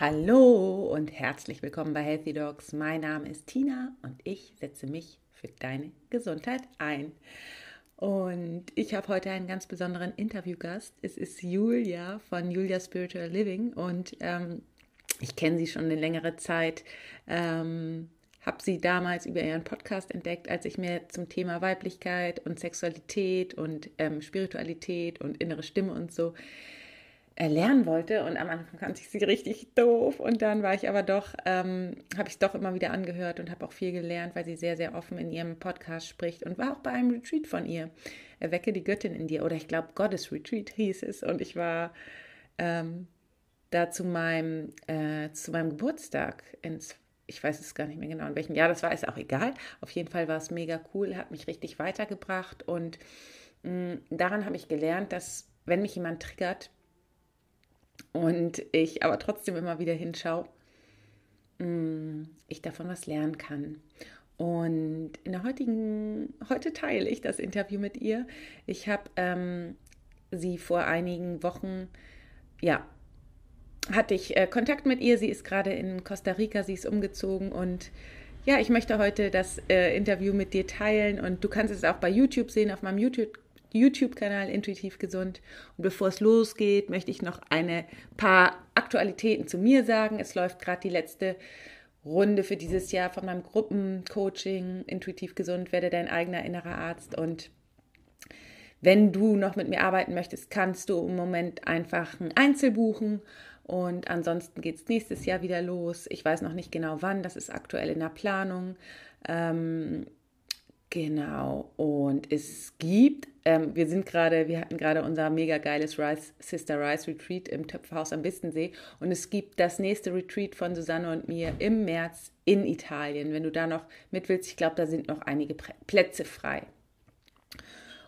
Hallo und herzlich willkommen bei Healthy Dogs. Mein Name ist Tina und ich setze mich für deine Gesundheit ein. Und ich habe heute einen ganz besonderen Interviewgast. Es ist Julia von Julia Spiritual Living und ähm, ich kenne sie schon eine längere Zeit. Ähm, habe sie damals über ihren Podcast entdeckt, als ich mir zum Thema Weiblichkeit und Sexualität und ähm, Spiritualität und innere Stimme und so lernen wollte. Und am Anfang fand ich sie richtig doof. Und dann war ich aber doch, ähm, habe ich es doch immer wieder angehört und habe auch viel gelernt, weil sie sehr, sehr offen in ihrem Podcast spricht und war auch bei einem Retreat von ihr. Erwecke die Göttin in dir. Oder ich glaube, Goddess Retreat hieß es. Und ich war ähm, da zu meinem, äh, zu meinem Geburtstag ins ich weiß es gar nicht mehr genau, in welchem Jahr das war, ist auch egal. Auf jeden Fall war es mega cool, hat mich richtig weitergebracht und mh, mm, daran habe ich gelernt, dass wenn mich jemand triggert, und ich aber trotzdem immer wieder hinschaue, mm, ich davon was lernen kann. Und in der heutigen, heute teile ich das Interview mit ihr. Ich habe ähm, sie vor einigen Wochen, ja, hatte ich äh, Kontakt mit ihr. Sie ist gerade in Costa Rica, sie ist umgezogen und ja, ich möchte heute das äh, Interview mit dir teilen und du kannst es auch bei YouTube sehen, auf meinem YouTube YouTube-Kanal Intuitiv Gesund. Und bevor es losgeht, möchte ich noch ein paar Aktualitäten zu mir sagen. Es läuft gerade die letzte Runde für dieses Jahr von meinem Gruppencoaching Intuitiv Gesund, werde dein eigener innerer Arzt. Und wenn du noch mit mir arbeiten möchtest, kannst du im Moment einfach ein Einzel buchen. Und ansonsten geht es nächstes Jahr wieder los. Ich weiß noch nicht genau wann, das ist aktuell in der Planung. Ähm, Genau. Und es gibt, ähm, wir sind gerade, wir hatten gerade unser mega geiles Rice, Sister Rice Retreat im Töpferhaus am Bistensee. Und es gibt das nächste Retreat von Susanne und mir im März in Italien. Wenn du da noch mit willst, ich glaube, da sind noch einige Plätze frei.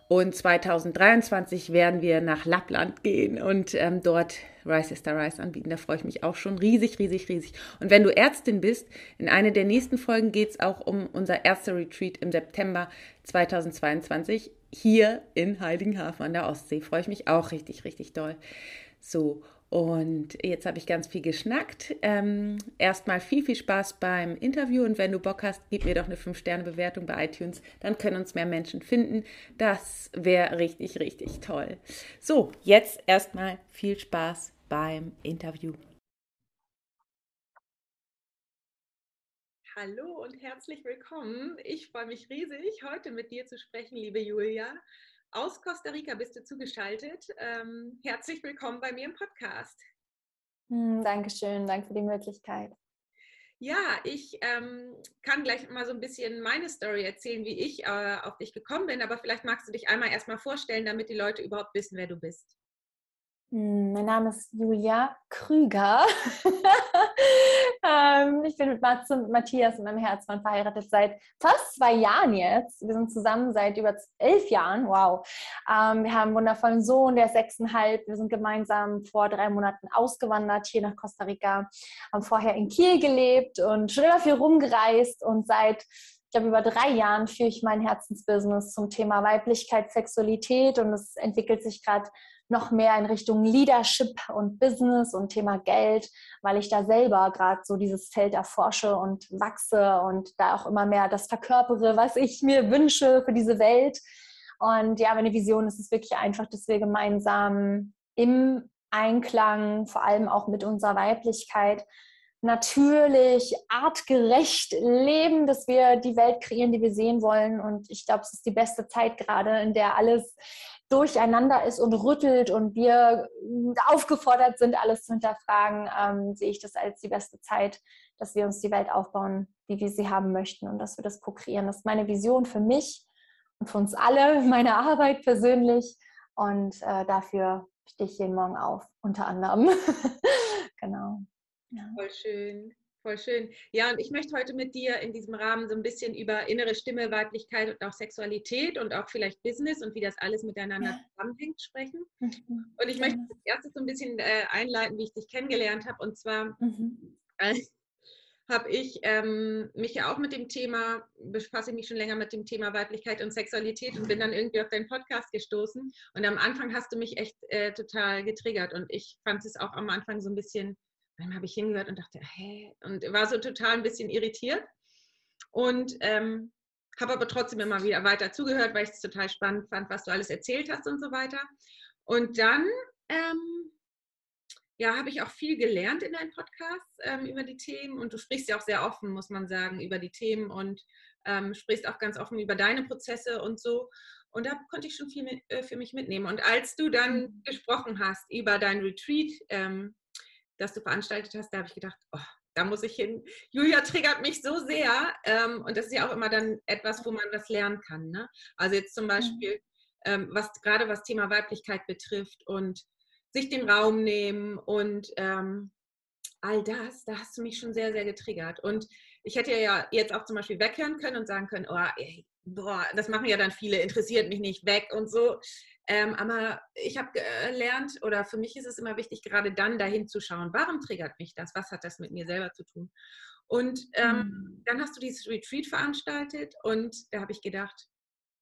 Und 2023 werden wir nach Lappland gehen und ähm, dort Rice is the Rice anbieten. Da freue ich mich auch schon riesig, riesig, riesig. Und wenn du Ärztin bist, in einer der nächsten Folgen geht es auch um unser erster Retreat im September 2022 hier in Heiligenhafen an der Ostsee. Freue ich mich auch richtig, richtig doll. So, und jetzt habe ich ganz viel geschnackt. Ähm, erstmal viel, viel Spaß beim Interview und wenn du Bock hast, gib mir doch eine 5-Sterne-Bewertung bei iTunes, dann können uns mehr Menschen finden. Das wäre richtig, richtig toll. So, jetzt erstmal viel Spaß beim Interview. Hallo und herzlich willkommen. Ich freue mich riesig, heute mit dir zu sprechen, liebe Julia. Aus Costa Rica bist du zugeschaltet. Ähm, herzlich willkommen bei mir im Podcast. Hm, Dankeschön, danke für die Möglichkeit. Ja, ich ähm, kann gleich mal so ein bisschen meine Story erzählen, wie ich äh, auf dich gekommen bin, aber vielleicht magst du dich einmal erstmal vorstellen, damit die Leute überhaupt wissen, wer du bist. Hm, mein Name ist Julia Krüger. ähm, ich bin mit Matthias und meinem Herzmann verheiratet seit fast zwei Jahren jetzt. Wir sind zusammen seit über elf Jahren. Wow. Ähm, wir haben einen wundervollen Sohn, der ist sechseinhalb. Wir sind gemeinsam vor drei Monaten ausgewandert hier nach Costa Rica. Haben vorher in Kiel gelebt und schon immer viel rumgereist und seit ich glaube, über drei Jahren führe ich mein Herzensbusiness zum Thema Weiblichkeit, Sexualität und es entwickelt sich gerade noch mehr in Richtung Leadership und Business und Thema Geld, weil ich da selber gerade so dieses Feld erforsche und wachse und da auch immer mehr das verkörpere, was ich mir wünsche für diese Welt. Und ja, meine Vision ist es wirklich einfach, dass wir gemeinsam im Einklang, vor allem auch mit unserer Weiblichkeit, natürlich artgerecht leben, dass wir die Welt kreieren, die wir sehen wollen. Und ich glaube, es ist die beste Zeit gerade, in der alles durcheinander ist und rüttelt und wir aufgefordert sind, alles zu hinterfragen, ähm, sehe ich das als die beste Zeit, dass wir uns die Welt aufbauen, wie wir sie haben möchten und dass wir das co-kreieren. Das ist meine Vision für mich und für uns alle, meine Arbeit persönlich und äh, dafür stehe ich jeden Morgen auf, unter anderem. genau. Ja. Voll schön. Voll schön. Ja, und ich möchte heute mit dir in diesem Rahmen so ein bisschen über innere Stimme, Weiblichkeit und auch Sexualität und auch vielleicht Business und wie das alles miteinander zusammenhängt sprechen. Mhm. Und ich möchte als erstes so ein bisschen äh, einleiten, wie ich dich kennengelernt habe. Und zwar mhm. äh, habe ich ähm, mich ja auch mit dem Thema, befasse mich schon länger mit dem Thema Weiblichkeit und Sexualität und bin dann irgendwie auf deinen Podcast gestoßen. Und am Anfang hast du mich echt äh, total getriggert und ich fand es auch am Anfang so ein bisschen Manchmal habe ich hingehört und dachte, hä? Und war so total ein bisschen irritiert. Und ähm, habe aber trotzdem immer wieder weiter zugehört, weil ich es total spannend fand, was du alles erzählt hast und so weiter. Und dann ähm, ja, habe ich auch viel gelernt in deinen Podcasts ähm, über die Themen und du sprichst ja auch sehr offen, muss man sagen, über die Themen und ähm, sprichst auch ganz offen über deine Prozesse und so. Und da konnte ich schon viel mit, äh, für mich mitnehmen. Und als du dann mhm. gesprochen hast über dein Retreat, ähm, das du veranstaltet hast, da habe ich gedacht, oh, da muss ich hin. Julia triggert mich so sehr. Ähm, und das ist ja auch immer dann etwas, wo man was lernen kann. Ne? Also jetzt zum mhm. Beispiel, ähm, was gerade was Thema Weiblichkeit betrifft und sich den Raum nehmen und ähm, all das, da hast du mich schon sehr, sehr getriggert. Und ich hätte ja jetzt auch zum Beispiel weghören können und sagen können, oh, ey, boah, das machen ja dann viele, interessiert mich nicht weg und so. Ähm, aber ich habe gelernt, oder für mich ist es immer wichtig, gerade dann dahin zu schauen, warum triggert mich das? Was hat das mit mir selber zu tun? Und ähm, mhm. dann hast du dieses Retreat veranstaltet und da habe ich gedacht,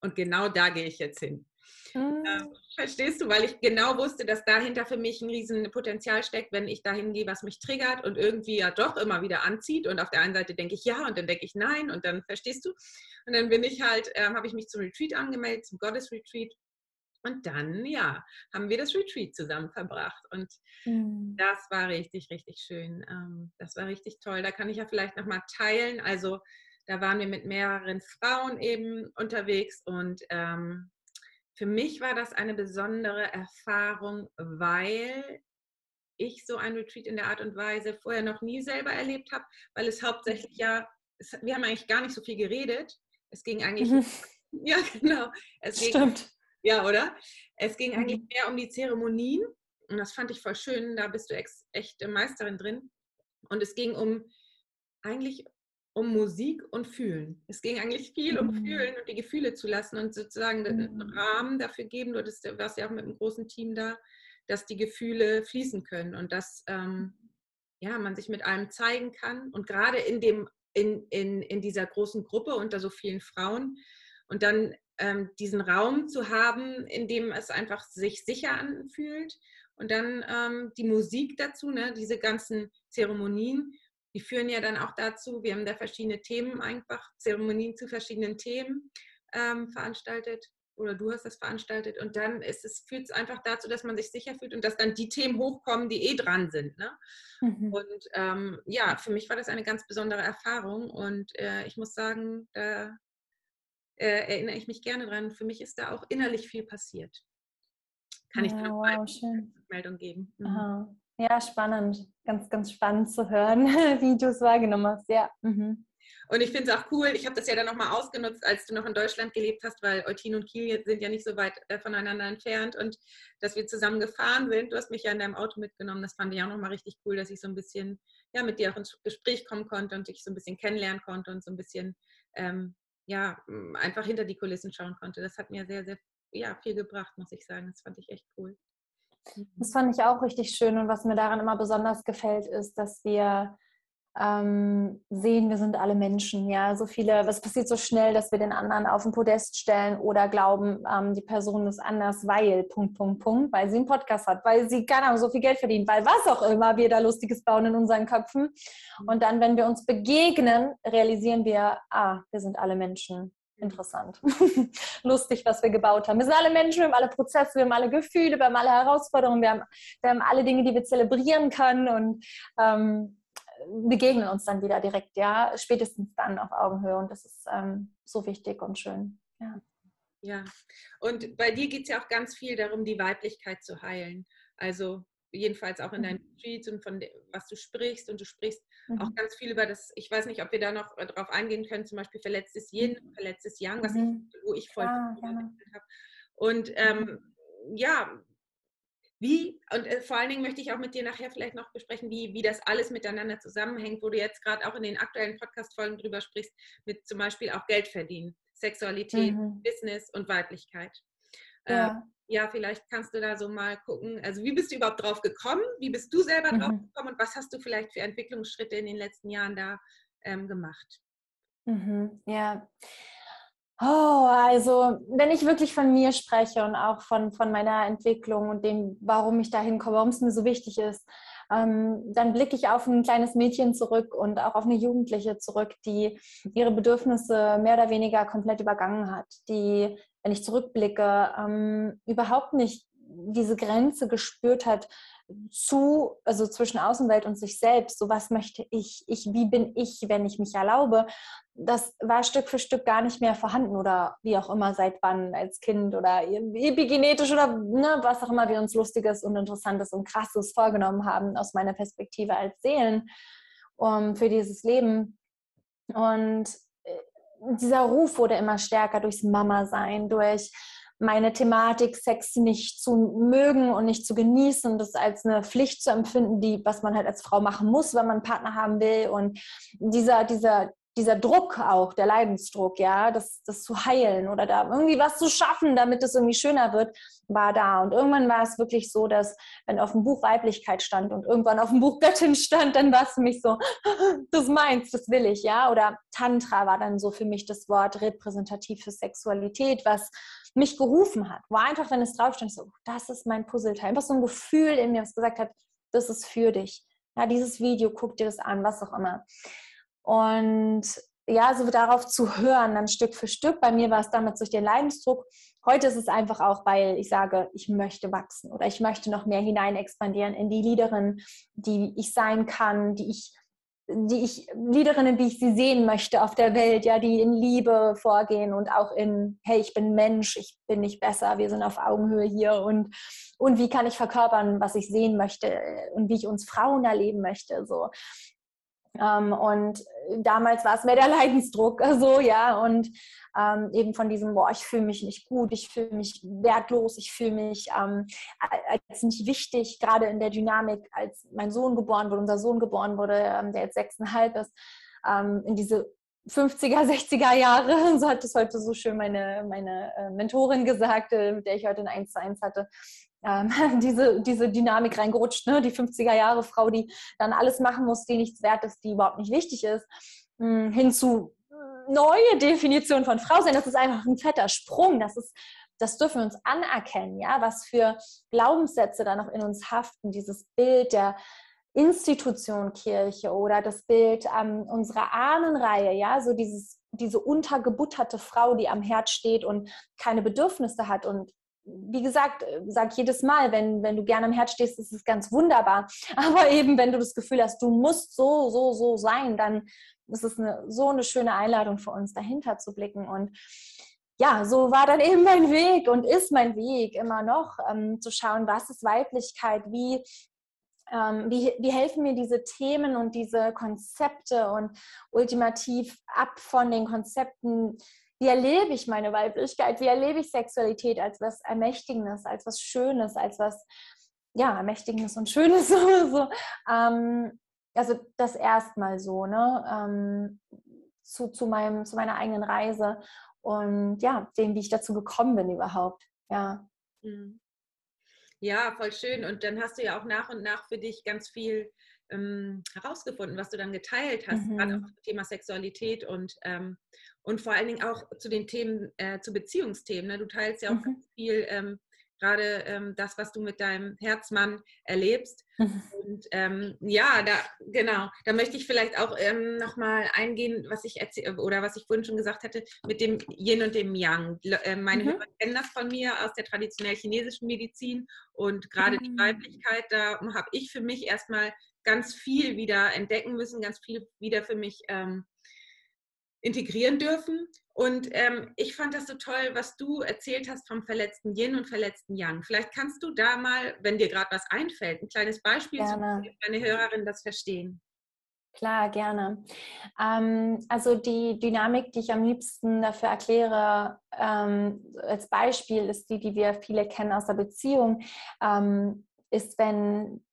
und genau da gehe ich jetzt hin. Mhm. Ähm, verstehst du? Weil ich genau wusste, dass dahinter für mich ein riesen Potenzial steckt, wenn ich dahin gehe, was mich triggert und irgendwie ja doch immer wieder anzieht. Und auf der einen Seite denke ich ja und dann denke ich nein und dann verstehst du. Und dann bin ich halt, ähm, habe ich mich zum Retreat angemeldet, zum Goddess Retreat. Und dann, ja, haben wir das Retreat zusammen verbracht. Und mhm. das war richtig, richtig schön. Ähm, das war richtig toll. Da kann ich ja vielleicht nochmal teilen. Also da waren wir mit mehreren Frauen eben unterwegs und ähm, für mich war das eine besondere Erfahrung, weil ich so ein Retreat in der Art und Weise vorher noch nie selber erlebt habe, weil es hauptsächlich ja, es, wir haben eigentlich gar nicht so viel geredet. Es ging eigentlich, mhm. ja genau, es ging, Stimmt. Ja, oder? Es ging eigentlich mhm. mehr um die Zeremonien und das fand ich voll schön, da bist du ex, echt Meisterin drin. Und es ging um eigentlich um Musik und Fühlen. Es ging eigentlich viel um mhm. Fühlen und die Gefühle zu lassen und sozusagen einen mhm. Rahmen dafür geben. Du warst ja auch mit einem großen Team da, dass die Gefühle fließen können und dass ähm, ja, man sich mit allem zeigen kann. Und gerade in, dem, in, in, in dieser großen Gruppe unter so vielen Frauen und dann ähm, diesen Raum zu haben, in dem es einfach sich sicher anfühlt. Und dann ähm, die Musik dazu, ne, diese ganzen Zeremonien die führen ja dann auch dazu, wir haben da verschiedene Themen einfach, Zeremonien zu verschiedenen Themen ähm, veranstaltet oder du hast das veranstaltet und dann ist es, führt es einfach dazu, dass man sich sicher fühlt und dass dann die Themen hochkommen, die eh dran sind. Ne? Mhm. Und ähm, ja, für mich war das eine ganz besondere Erfahrung und äh, ich muss sagen, da äh, erinnere ich mich gerne dran. Für mich ist da auch innerlich viel passiert. Kann ja, ich dir noch wow, eine Meldung geben. Mhm. Ja, spannend. Ganz, ganz spannend zu hören, wie du es wahrgenommen hast. Ja. Mhm. Und ich finde es auch cool, ich habe das ja dann nochmal ausgenutzt, als du noch in Deutschland gelebt hast, weil Eutin und Kiel sind ja nicht so weit äh, voneinander entfernt und dass wir zusammen gefahren sind. Du hast mich ja in deinem Auto mitgenommen, das fand ich auch nochmal richtig cool, dass ich so ein bisschen ja, mit dir auch ins Gespräch kommen konnte und dich so ein bisschen kennenlernen konnte und so ein bisschen ähm, ja, einfach hinter die Kulissen schauen konnte. Das hat mir sehr, sehr ja, viel gebracht, muss ich sagen. Das fand ich echt cool. Das fand ich auch richtig schön und was mir daran immer besonders gefällt, ist, dass wir ähm, sehen, wir sind alle Menschen. Ja, so viele, was passiert so schnell, dass wir den anderen auf den Podest stellen oder glauben, ähm, die Person ist anders, weil Punkt, Punkt, Punkt, weil sie einen Podcast hat, weil sie keine Ahnung, so viel Geld verdient, weil was auch immer wir da Lustiges bauen in unseren Köpfen. Und dann, wenn wir uns begegnen, realisieren wir, ah, wir sind alle Menschen interessant. Lustig, was wir gebaut haben. Wir sind alle Menschen, wir haben alle Prozesse, wir haben alle Gefühle, wir haben alle Herausforderungen, wir haben, wir haben alle Dinge, die wir zelebrieren können und ähm, begegnen uns dann wieder direkt, ja, spätestens dann auf Augenhöhe und das ist ähm, so wichtig und schön. Ja. Ja, und bei dir geht es ja auch ganz viel darum, die Weiblichkeit zu heilen. Also jedenfalls auch in deinen mhm. Tweets und von dem, was du sprichst und du sprichst mhm. auch ganz viel über das, ich weiß nicht, ob wir da noch äh, drauf eingehen können, zum Beispiel verletztes Yin, mhm. verletztes Yang, was mhm. ich, wo ich voll ah, habe. Und ähm, ja, wie, und äh, vor allen Dingen möchte ich auch mit dir nachher vielleicht noch besprechen, wie, wie das alles miteinander zusammenhängt, wo du jetzt gerade auch in den aktuellen Podcast-Folgen drüber sprichst, mit zum Beispiel auch Geld verdienen, Sexualität, mhm. Business und Weiblichkeit. Ja. Äh, ja, vielleicht kannst du da so mal gucken, also wie bist du überhaupt drauf gekommen? Wie bist du selber mhm. drauf gekommen und was hast du vielleicht für Entwicklungsschritte in den letzten Jahren da ähm, gemacht? Mhm. Ja. Oh, also wenn ich wirklich von mir spreche und auch von, von meiner Entwicklung und dem, warum ich da hinkomme, warum es mir so wichtig ist, dann blicke ich auf ein kleines Mädchen zurück und auch auf eine Jugendliche zurück, die ihre Bedürfnisse mehr oder weniger komplett übergangen hat, die, wenn ich zurückblicke, ähm, überhaupt nicht diese Grenze gespürt hat, zu, also zwischen Außenwelt und sich selbst, so was möchte ich, ich, wie bin ich, wenn ich mich erlaube, das war Stück für Stück gar nicht mehr vorhanden oder wie auch immer, seit wann, als Kind oder epigenetisch oder ne, was auch immer wir uns Lustiges und Interessantes und Krasses vorgenommen haben, aus meiner Perspektive als Seelen um, für dieses Leben. Und äh, dieser Ruf wurde immer stärker durchs Mama-Sein, durch meine Thematik, Sex nicht zu mögen und nicht zu genießen, das als eine Pflicht zu empfinden, die, was man halt als Frau machen muss, wenn man einen Partner haben will. Und dieser, dieser, dieser Druck auch, der Leidensdruck, ja, das, das zu heilen oder da irgendwie was zu schaffen, damit es irgendwie schöner wird, war da. Und irgendwann war es wirklich so, dass wenn auf dem Buch Weiblichkeit stand und irgendwann auf dem Buch Göttin stand, dann war es für mich so, das meins, das will ich, ja. Oder Tantra war dann so für mich das Wort repräsentativ für Sexualität, was mich gerufen hat. Wo einfach, wenn es draufstand, so, das ist mein Puzzleteil. Einfach so ein Gefühl in mir, was gesagt hat, das ist für dich. Ja, dieses Video, guck dir das an, was auch immer. Und ja, so darauf zu hören, dann Stück für Stück. Bei mir war es damals durch den Leidensdruck. Heute ist es einfach auch, weil ich sage, ich möchte wachsen oder ich möchte noch mehr hinein expandieren in die Leaderin, die ich sein kann, die ich die ich, Liederinnen, wie ich sie sehen möchte auf der Welt, ja, die in Liebe vorgehen und auch in, hey, ich bin Mensch, ich bin nicht besser, wir sind auf Augenhöhe hier und, und wie kann ich verkörpern, was ich sehen möchte und wie ich uns Frauen erleben möchte, so. Ähm, und damals war es mehr der Leidensdruck, so, ja, und ähm, eben von diesem, boah, ich fühle mich nicht gut, ich fühle mich wertlos, ich fühle mich ähm, als nicht wichtig, gerade in der Dynamik, als mein Sohn geboren wurde, unser Sohn geboren wurde, ähm, der jetzt sechseinhalb ist, ähm, in diese 50er, 60er Jahre, so hat es heute so schön meine, meine äh, Mentorin gesagt, äh, mit der ich heute ein 1 zu 1 hatte, ähm, diese, diese Dynamik reingerutscht, ne? die 50er Jahre Frau, die dann alles machen muss, die nichts wert ist, die überhaupt nicht wichtig ist, hm, hin zu neue Definition von Frau sein. Das ist einfach ein fetter Sprung. Das ist das dürfen wir uns anerkennen, ja, was für Glaubenssätze da noch in uns haften, dieses Bild der Institution Kirche oder das Bild ähm, unserer Ahnenreihe, ja, so dieses, diese untergebutterte Frau, die am Herd steht und keine Bedürfnisse hat und wie gesagt, äh, sag jedes Mal, wenn, wenn du gerne am Herd stehst, ist es ganz wunderbar. Aber eben, wenn du das Gefühl hast, du musst so, so, so sein, dann ist es eine, so eine schöne Einladung für uns, dahinter zu blicken. Und ja, so war dann eben mein Weg und ist mein Weg immer noch, ähm, zu schauen, was ist Weiblichkeit, wie, ähm, wie, wie helfen mir diese Themen und diese Konzepte und ultimativ ab von den Konzepten, wie erlebe ich meine Weiblichkeit, wie erlebe ich Sexualität als was Ermächtigendes, als was Schönes, als was, ja, Ermächtigendes und Schönes. so. Ähm, also das erstmal so, ne, ähm, zu, zu, meinem, zu meiner eigenen Reise und ja, dem, wie ich dazu gekommen bin überhaupt, ja. Mhm. Ja, voll schön. Und dann hast du ja auch nach und nach für dich ganz viel ähm, herausgefunden, was du dann geteilt hast, mhm. gerade auch zum Thema Sexualität und, ähm, und vor allen Dingen auch zu den Themen, äh, zu Beziehungsthemen. Ne? Du teilst ja auch mhm. viel ähm, gerade ähm, das, was du mit deinem Herzmann erlebst. Mhm. Und ähm, ja, da genau, da möchte ich vielleicht auch ähm, nochmal eingehen, was ich erzähle oder was ich vorhin schon gesagt hatte, mit dem Yin und dem Yang. Äh, meine mhm. Hörer kennen das von mir aus der traditionell chinesischen Medizin und gerade mhm. die Weiblichkeit, da habe ich für mich erstmal ganz viel wieder entdecken müssen, ganz viel wieder für mich ähm, integrieren dürfen. Und ähm, ich fand das so toll, was du erzählt hast vom verletzten Yin und verletzten Yang. Vielleicht kannst du da mal, wenn dir gerade was einfällt, ein kleines Beispiel gerne. zu deine Hörerinnen das verstehen. Klar, gerne. Ähm, also die Dynamik, die ich am liebsten dafür erkläre, ähm, als Beispiel ist die, die wir viele kennen aus der Beziehung, ähm, ist, wenn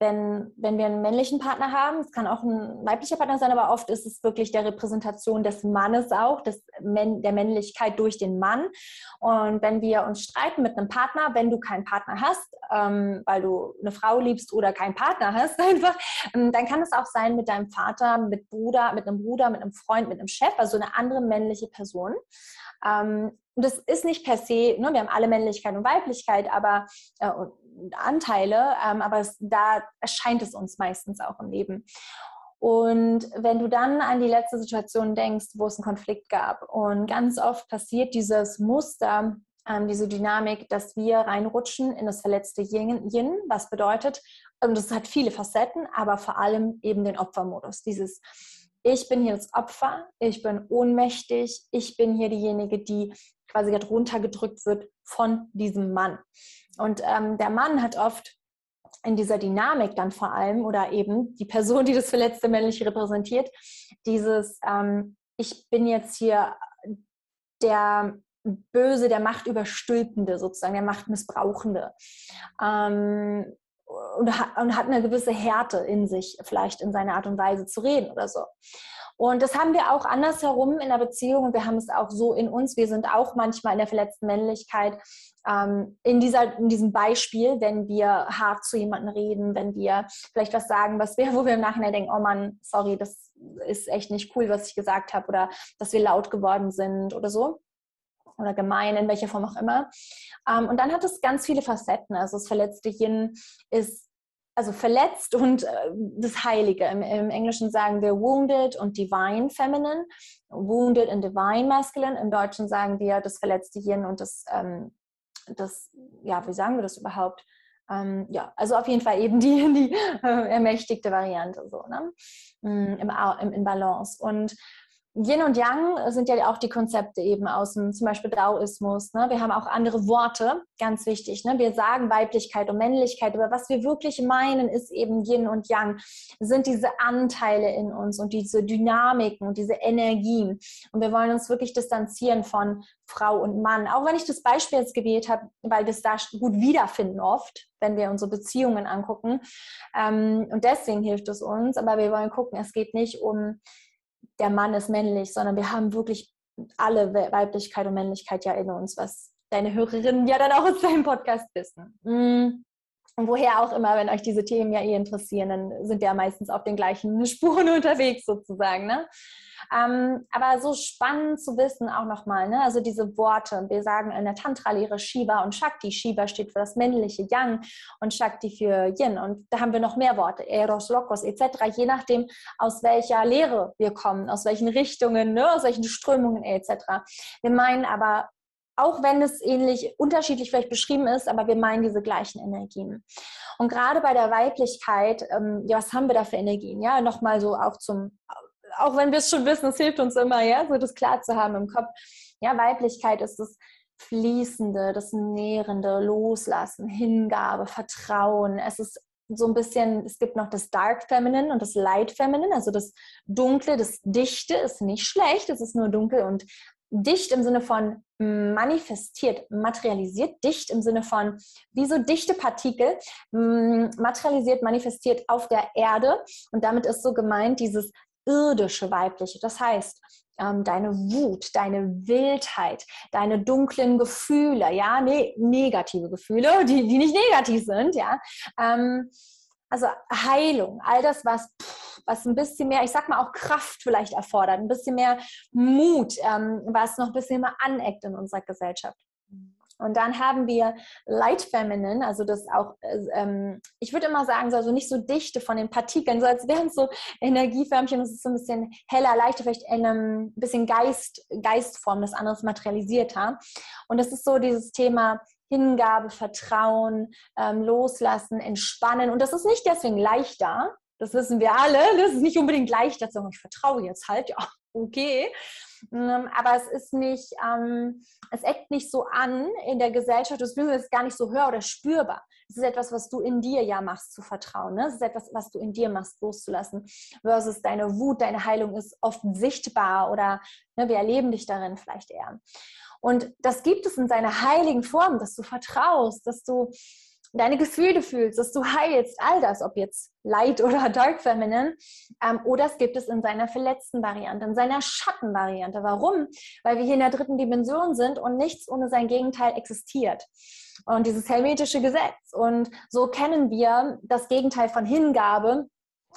wenn, wenn wir einen männlichen Partner haben, es kann auch ein weiblicher Partner sein, aber oft ist es wirklich der Repräsentation des Mannes auch, des, der Männlichkeit durch den Mann. Und wenn wir uns streiten mit einem Partner, wenn du keinen Partner hast, ähm, weil du eine Frau liebst oder keinen Partner hast, einfach, ähm, dann kann es auch sein mit deinem Vater, mit Bruder, mit einem Bruder, mit einem Freund, mit einem Chef, also eine andere männliche Person. Ähm, und das ist nicht per se, ne, wir haben alle Männlichkeit und Weiblichkeit, aber äh, Anteile, ähm, aber es, da erscheint es uns meistens auch im Leben. Und wenn du dann an die letzte Situation denkst, wo es einen Konflikt gab und ganz oft passiert dieses Muster, ähm, diese Dynamik, dass wir reinrutschen in das verletzte Yin, Yin was bedeutet, und das hat viele Facetten, aber vor allem eben den Opfermodus. Dieses, ich bin hier das Opfer, ich bin ohnmächtig, ich bin hier diejenige, die quasi runtergedrückt wird von diesem Mann. Und ähm, der Mann hat oft in dieser Dynamik dann vor allem oder eben die Person, die das verletzte männliche repräsentiert, dieses, ähm, ich bin jetzt hier der Böse, der Machtüberstülpende sozusagen, der Machtmissbrauchende. Ähm, und, hat, und hat eine gewisse Härte in sich, vielleicht in seiner Art und Weise zu reden oder so. Und das haben wir auch andersherum in der Beziehung und wir haben es auch so in uns. Wir sind auch manchmal in der verletzten Männlichkeit ähm, in, dieser, in diesem Beispiel, wenn wir hart zu jemandem reden, wenn wir vielleicht was sagen, was wir, wo wir im Nachhinein denken, oh Mann, sorry, das ist echt nicht cool, was ich gesagt habe oder dass wir laut geworden sind oder so oder gemein, in welcher Form auch immer. Ähm, und dann hat es ganz viele Facetten. Also das verletzte Yin ist also verletzt und äh, das Heilige. Im, Im, Englischen sagen wir wounded und divine feminine, wounded and divine masculine. Im Deutschen sagen wir das verletzte Yin und das, ähm, das ja, wie sagen wir das überhaupt? Ähm, ja, also auf jeden Fall eben die, die äh, ermächtigte Variante so, ne? Mm, Im, im, in Balance. Und Yin und Yang sind ja auch die Konzepte eben aus dem zum Beispiel Daoismus. Ne? Wir haben auch andere Worte, ganz wichtig. Ne? Wir sagen Weiblichkeit und Männlichkeit, aber was wir wirklich meinen, ist eben Yin und Yang, sind diese Anteile in uns und diese Dynamiken und diese Energien. Und wir wollen uns wirklich distanzieren von Frau und Mann. Auch wenn ich das Beispiel jetzt gewählt habe, weil wir es da gut wiederfinden oft, wenn wir unsere Beziehungen angucken. Ähm, und deswegen hilft es uns. Aber wir wollen gucken, es geht nicht um der Mann ist männlich, sondern wir haben wirklich alle Weiblichkeit und Männlichkeit ja in uns, was deine Hörerinnen ja dann auch aus deinem Podcast wissen. Und woher auch immer, wenn euch diese Themen ja eh interessieren, dann sind wir ja meistens auf den gleichen Spuren unterwegs sozusagen. Ne? Ähm, aber so spannend zu wissen auch nochmal, ne? also diese Worte. Wir sagen in der Tantra-Lehre Shiva und Shakti. Shiva steht für das männliche Yang und Shakti für Yin. Und da haben wir noch mehr Worte, Eros, Lokos etc., je nachdem, aus welcher Lehre wir kommen, aus welchen Richtungen, ne? aus welchen Strömungen etc. Wir meinen aber auch wenn es ähnlich unterschiedlich vielleicht beschrieben ist, aber wir meinen diese gleichen Energien. Und gerade bei der Weiblichkeit, ähm, ja, was haben wir da für Energien? Ja, nochmal so auch zum auch wenn wir es schon wissen, es hilft uns immer, ja, so das klar zu haben im Kopf. Ja, Weiblichkeit ist das Fließende, das Nährende, Loslassen, Hingabe, Vertrauen. Es ist so ein bisschen, es gibt noch das Dark Feminine und das Light Feminine, also das Dunkle, das Dichte ist nicht schlecht, es ist nur dunkel und dicht im Sinne von manifestiert, materialisiert, dicht im Sinne von wie so dichte Partikel, materialisiert, manifestiert auf der Erde und damit ist so gemeint dieses irdische weibliche. Das heißt, ähm, deine Wut, deine Wildheit, deine dunklen Gefühle, ja, ne negative Gefühle, die, die nicht negativ sind, ja. Ähm, also Heilung, all das, was, was ein bisschen mehr, ich sag mal auch Kraft vielleicht erfordert, ein bisschen mehr Mut, ähm, was noch ein bisschen mehr aneckt in unserer Gesellschaft. Und dann haben wir Light Feminine, also das auch, äh, ähm, ich würde immer sagen, so also nicht so dichte von den Partikeln, so als wären es so Energieförmchen, das ist so ein bisschen heller, leichter, vielleicht in einem bisschen Geist, Geistform, das andere ist materialisierter. Und das ist so dieses Thema Hingabe, Vertrauen, ähm, Loslassen, Entspannen. Und das ist nicht deswegen leichter, das wissen wir alle, das ist nicht unbedingt leichter zu sagen, ich vertraue jetzt halt, ja, okay. Ähm, aber es ist nicht, ähm, es eckt nicht so an in der Gesellschaft, das ist gar nicht so hör- oder spürbar. Es ist etwas, was du in dir ja machst, zu vertrauen. Ne? Es ist etwas, was du in dir machst, loszulassen. Versus deine Wut, deine Heilung ist oft sichtbar oder ne, wir erleben dich darin vielleicht eher. Und das gibt es in seiner heiligen Form, dass du vertraust, dass du deine Gefühle fühlst, dass du heilst, all das, ob jetzt Light oder Dark Feminine, ähm, oder es gibt es in seiner verletzten Variante, in seiner Schattenvariante. Warum? Weil wir hier in der dritten Dimension sind und nichts ohne sein Gegenteil existiert. Und dieses helmetische Gesetz. Und so kennen wir das Gegenteil von Hingabe,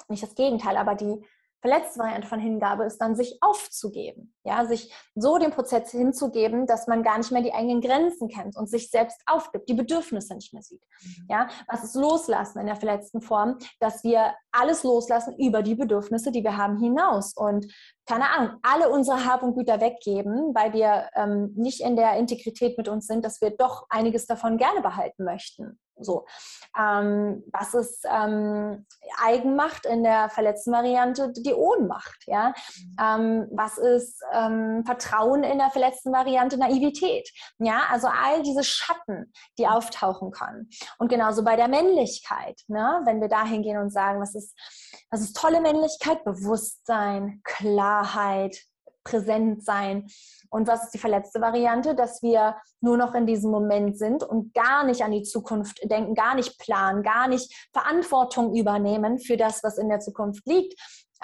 nicht das Gegenteil, aber die verletzte Variante von Hingabe ist dann, sich aufzugeben. Ja, sich so dem Prozess hinzugeben, dass man gar nicht mehr die eigenen Grenzen kennt und sich selbst aufgibt, die Bedürfnisse nicht mehr sieht. Mhm. Ja, was ist Loslassen in der verletzten Form? Dass wir alles loslassen über die Bedürfnisse, die wir haben, hinaus. Und keine Ahnung, alle unsere Hab und Güter weggeben, weil wir ähm, nicht in der Integrität mit uns sind, dass wir doch einiges davon gerne behalten möchten. So, ähm, was ist ähm, Eigenmacht in der verletzten Variante? Die Ohnmacht, ja. Mhm. Ähm, was ist ähm, Vertrauen in der verletzten Variante? Naivität, ja. Also all diese Schatten, die auftauchen können. Und genauso bei der Männlichkeit, ne? wenn wir da hingehen und sagen, was ist, was ist tolle Männlichkeit? Bewusstsein, Klarheit, präsent sein. Und was ist die verletzte Variante? Dass wir nur noch in diesem Moment sind und gar nicht an die Zukunft denken, gar nicht planen, gar nicht Verantwortung übernehmen für das, was in der Zukunft liegt.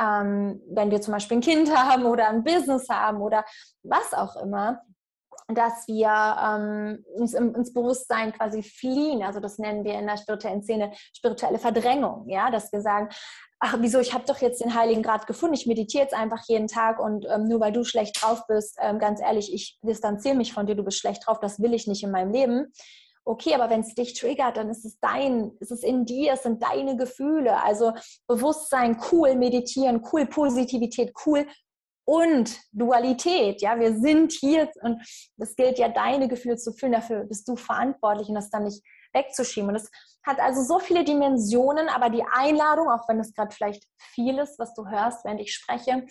Ähm, wenn wir zum Beispiel ein Kind haben oder ein Business haben oder was auch immer, dass wir ähm, uns im, ins Bewusstsein quasi fliehen. Also das nennen wir in der spirituellen Szene spirituelle Verdrängung. Ja, dass wir sagen, ach wieso, ich habe doch jetzt den Heiligen Grad gefunden, ich meditiere jetzt einfach jeden Tag und ähm, nur weil du schlecht drauf bist, ähm, ganz ehrlich, ich distanziere mich von dir, du bist schlecht drauf, das will ich nicht in meinem Leben. Okay, aber wenn es dich triggert, dann ist es dein, ist es in dir, es sind deine Gefühle. Also Bewusstsein, cool, meditieren, cool, Positivität, cool, und Dualität. Ja, wir sind hier und es gilt ja, deine Gefühle zu fühlen. Dafür bist du verantwortlich und das dann nicht wegzuschieben. Und es hat also so viele Dimensionen, aber die Einladung, auch wenn es gerade vielleicht viel ist, was du hörst, während ich spreche,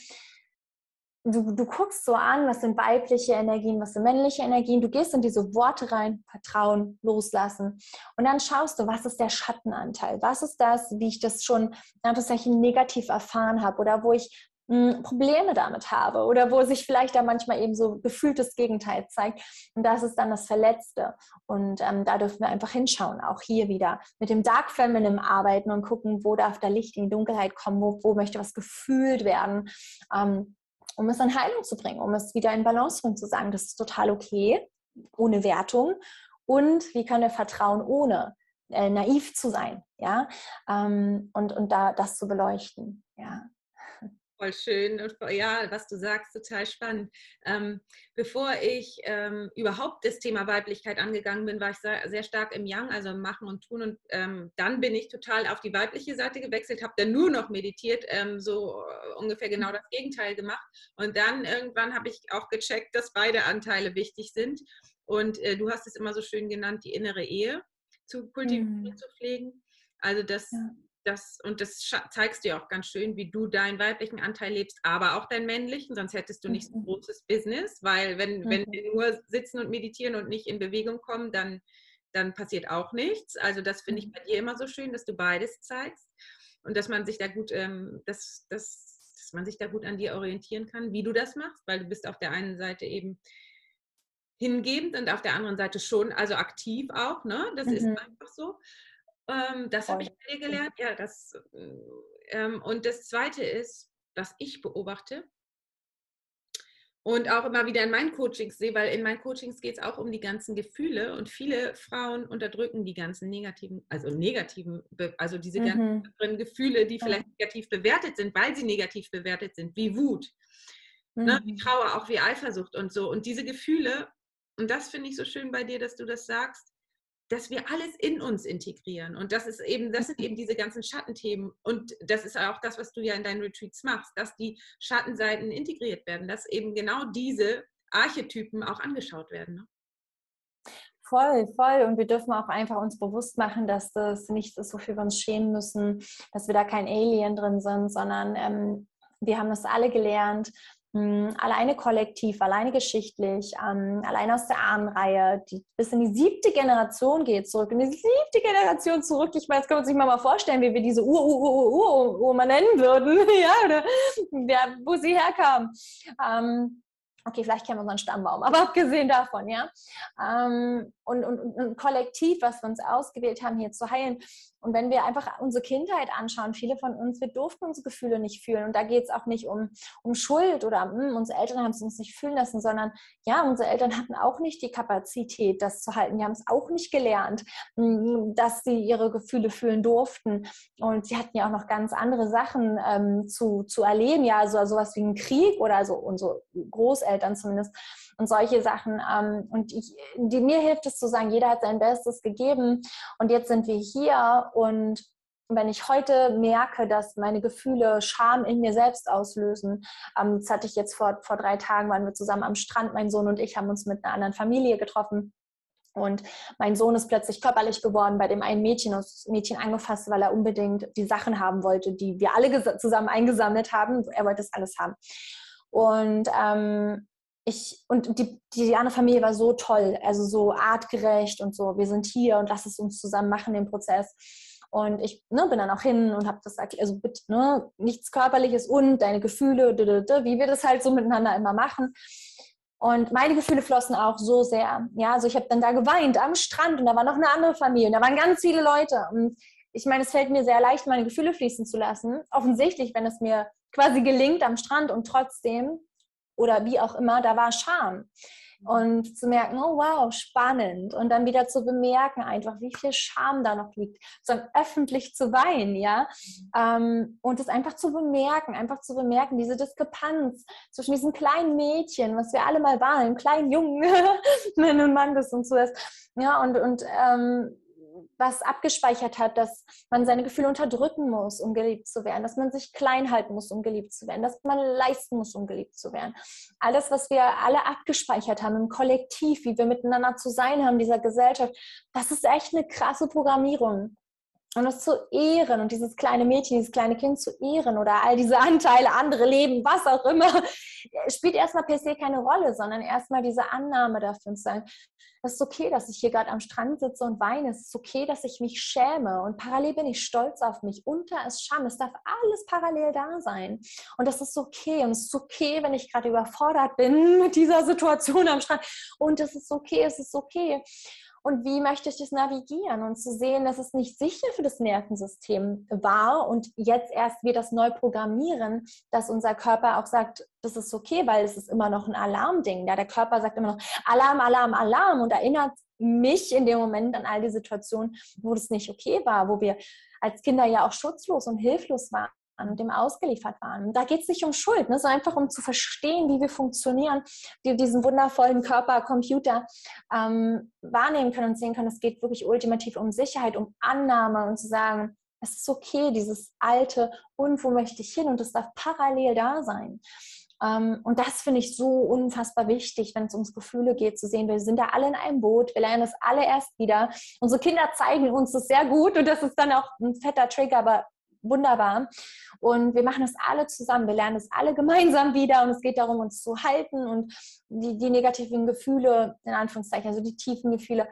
du, du guckst so an, was sind weibliche Energien, was sind männliche Energien, du gehst in diese Worte rein, Vertrauen, loslassen und dann schaust du, was ist der Schattenanteil, was ist das, wie ich das schon negativ erfahren habe oder wo ich Probleme damit habe oder wo sich vielleicht da manchmal eben so gefühltes Gegenteil zeigt. Und das ist dann das Verletzte. Und ähm, da dürfen wir einfach hinschauen, auch hier wieder mit dem Dark Feminine arbeiten und gucken, wo darf da Licht in die Dunkelheit kommen, wo, wo möchte was gefühlt werden, ähm, um es in Heilung zu bringen, um es wieder in Balance bringen, zu sagen, das ist total okay, ohne Wertung. Und wie können wir vertrauen, ohne äh, naiv zu sein, ja, ähm, und, und da das zu beleuchten. Voll schön und ja, was du sagst, total spannend. Ähm, bevor ich ähm, überhaupt das Thema Weiblichkeit angegangen bin, war ich sehr, sehr stark im Yang, also im Machen und Tun. Und ähm, dann bin ich total auf die weibliche Seite gewechselt, habe dann nur noch meditiert, ähm, so äh, ungefähr genau das Gegenteil gemacht. Und dann irgendwann habe ich auch gecheckt, dass beide Anteile wichtig sind. Und äh, du hast es immer so schön genannt, die innere Ehe zu kultivieren, mhm. zu pflegen. Also das. Ja das, und das zeigst dir auch ganz schön, wie du deinen weiblichen Anteil lebst, aber auch deinen männlichen, sonst hättest du nicht so ein mhm. großes Business, weil wenn, mhm. wenn wir nur sitzen und meditieren und nicht in Bewegung kommen, dann, dann passiert auch nichts. Also das finde ich mhm. bei dir immer so schön, dass du beides zeigst und dass man sich da gut, ähm, dass, dass, dass man sich da gut an dir orientieren kann, wie du das machst, weil du bist auf der einen Seite eben hingebend und auf der anderen Seite schon, also aktiv auch, ne? Das mhm. ist einfach so. Ähm, das habe ich bei dir gelernt. Ja, das, ähm, und das Zweite ist, was ich beobachte und auch immer wieder in meinen Coachings sehe, weil in meinen Coachings geht es auch um die ganzen Gefühle und viele Frauen unterdrücken die ganzen negativen, also negativen, also diese mhm. ganzen Gefühle, die vielleicht negativ bewertet sind, weil sie negativ bewertet sind, wie Wut, mhm. ne, wie mhm. Trauer, auch wie Eifersucht und so. Und diese Gefühle, und das finde ich so schön bei dir, dass du das sagst, dass wir alles in uns integrieren. Und das ist eben, das sind eben diese ganzen Schattenthemen. Und das ist auch das, was du ja in deinen Retreats machst, dass die Schattenseiten integriert werden, dass eben genau diese Archetypen auch angeschaut werden. Ne? Voll, voll. Und wir dürfen auch einfach uns bewusst machen, dass das nichts ist, wofür wir uns schämen müssen, dass wir da kein Alien drin sind, sondern ähm, wir haben das alle gelernt hm, alleine kollektiv, alleine geschichtlich, ähm, alleine aus der Ahnenreihe, die bis in die siebte Generation geht, zurück, in die siebte Generation zurück. Ich meine, jetzt kann man sich mal vorstellen, wie wir diese Ur, Ur, Ur, Ur, Ur, mal nennen würden, ja, oder ja, wo sie herkam. Ähm, okay, vielleicht kennen wir unseren Stammbaum, aber abgesehen davon, ja. Ähm, und, und, und, kollektiv, was wir uns ausgewählt haben, hier zu heilen. Und wenn wir einfach unsere Kindheit anschauen, viele von uns, wir durften unsere Gefühle nicht fühlen. Und da geht es auch nicht um, um Schuld oder mh, hm, unsere Eltern haben es uns nicht fühlen lassen, sondern ja, unsere Eltern hatten auch nicht die Kapazität, das zu halten. Die haben es auch nicht gelernt, mh, hm, dass sie ihre Gefühle fühlen durften. Und sie hatten ja auch noch ganz andere Sachen ähm, zu, zu erleben, ja, also sowas wie einen Krieg oder so, unsere Großeltern zumindest und solche Sachen. Ähm, und ich, die, mir hilft es zu sagen, jeder hat sein Bestes gegeben und jetzt sind wir hier und wenn ich heute merke, dass meine Gefühle Scham in mir selbst auslösen, ähm, das hatte ich jetzt vor, vor drei Tagen, waren wir zusammen am Strand, mein Sohn und ich haben uns mit einer anderen Familie getroffen. Und mein Sohn ist plötzlich körperlich geworden, bei dem ein Mädchen das Mädchen angefasst, weil er unbedingt die Sachen haben wollte, die wir alle zusammen eingesammelt haben. Er wollte das alles haben. Und ähm, ich, und die, die andere Familie war so toll, also so artgerecht und so, wir sind hier und lass es uns zusammen machen, den Prozess. Und ich ne, bin dann auch hin und habe das erklärt, also bitte, ne, nichts Körperliches und deine Gefühle, wie wir das halt so miteinander immer machen. Und meine Gefühle flossen auch so sehr. Ja, also ich habe dann da geweint am Strand und da war noch eine andere Familie und da waren ganz viele Leute. Und ich meine, es fällt mir sehr leicht, meine Gefühle fließen zu lassen. Offensichtlich, wenn es mir quasi gelingt am Strand und trotzdem oder wie auch immer, da war Scham. Mhm. Und zu merken, oh wow, spannend. Und dann wieder zu bemerken, einfach, wie viel Scham da noch liegt. Sondern öffentlich zu weinen, ja. Mhm. Ähm, und es einfach zu bemerken, einfach zu bemerken, diese Diskrepanz zwischen diesem kleinen Mädchen, was wir alle mal waren, einem kleinen Jungen, wenn ein Mann bist und so ist. Ja, und, und ähm, was abgespeichert hat, dass man seine Gefühle unterdrücken muss, um geliebt zu werden, dass man sich klein halten muss, um geliebt zu werden, dass man leisten muss, um geliebt zu werden. Alles, was wir alle abgespeichert haben im Kollektiv, wie wir miteinander zu sein haben, dieser Gesellschaft, das ist echt eine krasse Programmierung. Und das zu ehren und dieses kleine Mädchen, dieses kleine Kind zu ehren oder all diese Anteile, andere Leben, was auch immer, spielt erstmal per se keine Rolle, sondern erstmal diese Annahme dafür zu sein. Es ist okay, dass ich hier gerade am Strand sitze und weine. Es ist okay, dass ich mich schäme. Und parallel bin ich stolz auf mich. Unter ist Scham. Es darf alles parallel da sein. Und das ist okay. Und es ist okay, wenn ich gerade überfordert bin mit dieser Situation am Strand. Und es ist okay, es ist okay und wie möchte ich das navigieren und zu sehen, dass es nicht sicher für das Nervensystem war und jetzt erst wir das neu programmieren, dass unser Körper auch sagt, das ist okay, weil es ist immer noch ein Alarmding. Ja, der Körper sagt immer noch Alarm, Alarm, Alarm und erinnert mich in dem Moment an all die Situationen, wo das nicht okay war, wo wir als Kinder ja auch schutzlos und hilflos waren und dem ausgeliefert waren. Da geht es nicht um Schuld, ne, sondern einfach um zu verstehen, wie wir funktionieren, wie wir diesen wundervollen Körper, Computer ähm, wahrnehmen können und sehen können. Es geht wirklich ultimativ um Sicherheit, um Annahme und zu sagen, es ist okay, dieses alte und wo möchte ich hin und es darf parallel da sein. Ähm, und das finde ich so unfassbar wichtig, wenn es ums Gefühle geht, zu sehen, wir sind da alle in einem Boot, wir lernen das alle erst wieder. Unsere Kinder zeigen uns das sehr gut und das ist dann auch ein fetter Trigger, aber wunderbar. Und wir machen es alle zusammen. Wir lernen es alle gemeinsam wieder. Und es geht darum, uns zu halten und die, die negativen Gefühle, in Anführungszeichen, also die tiefen Gefühle,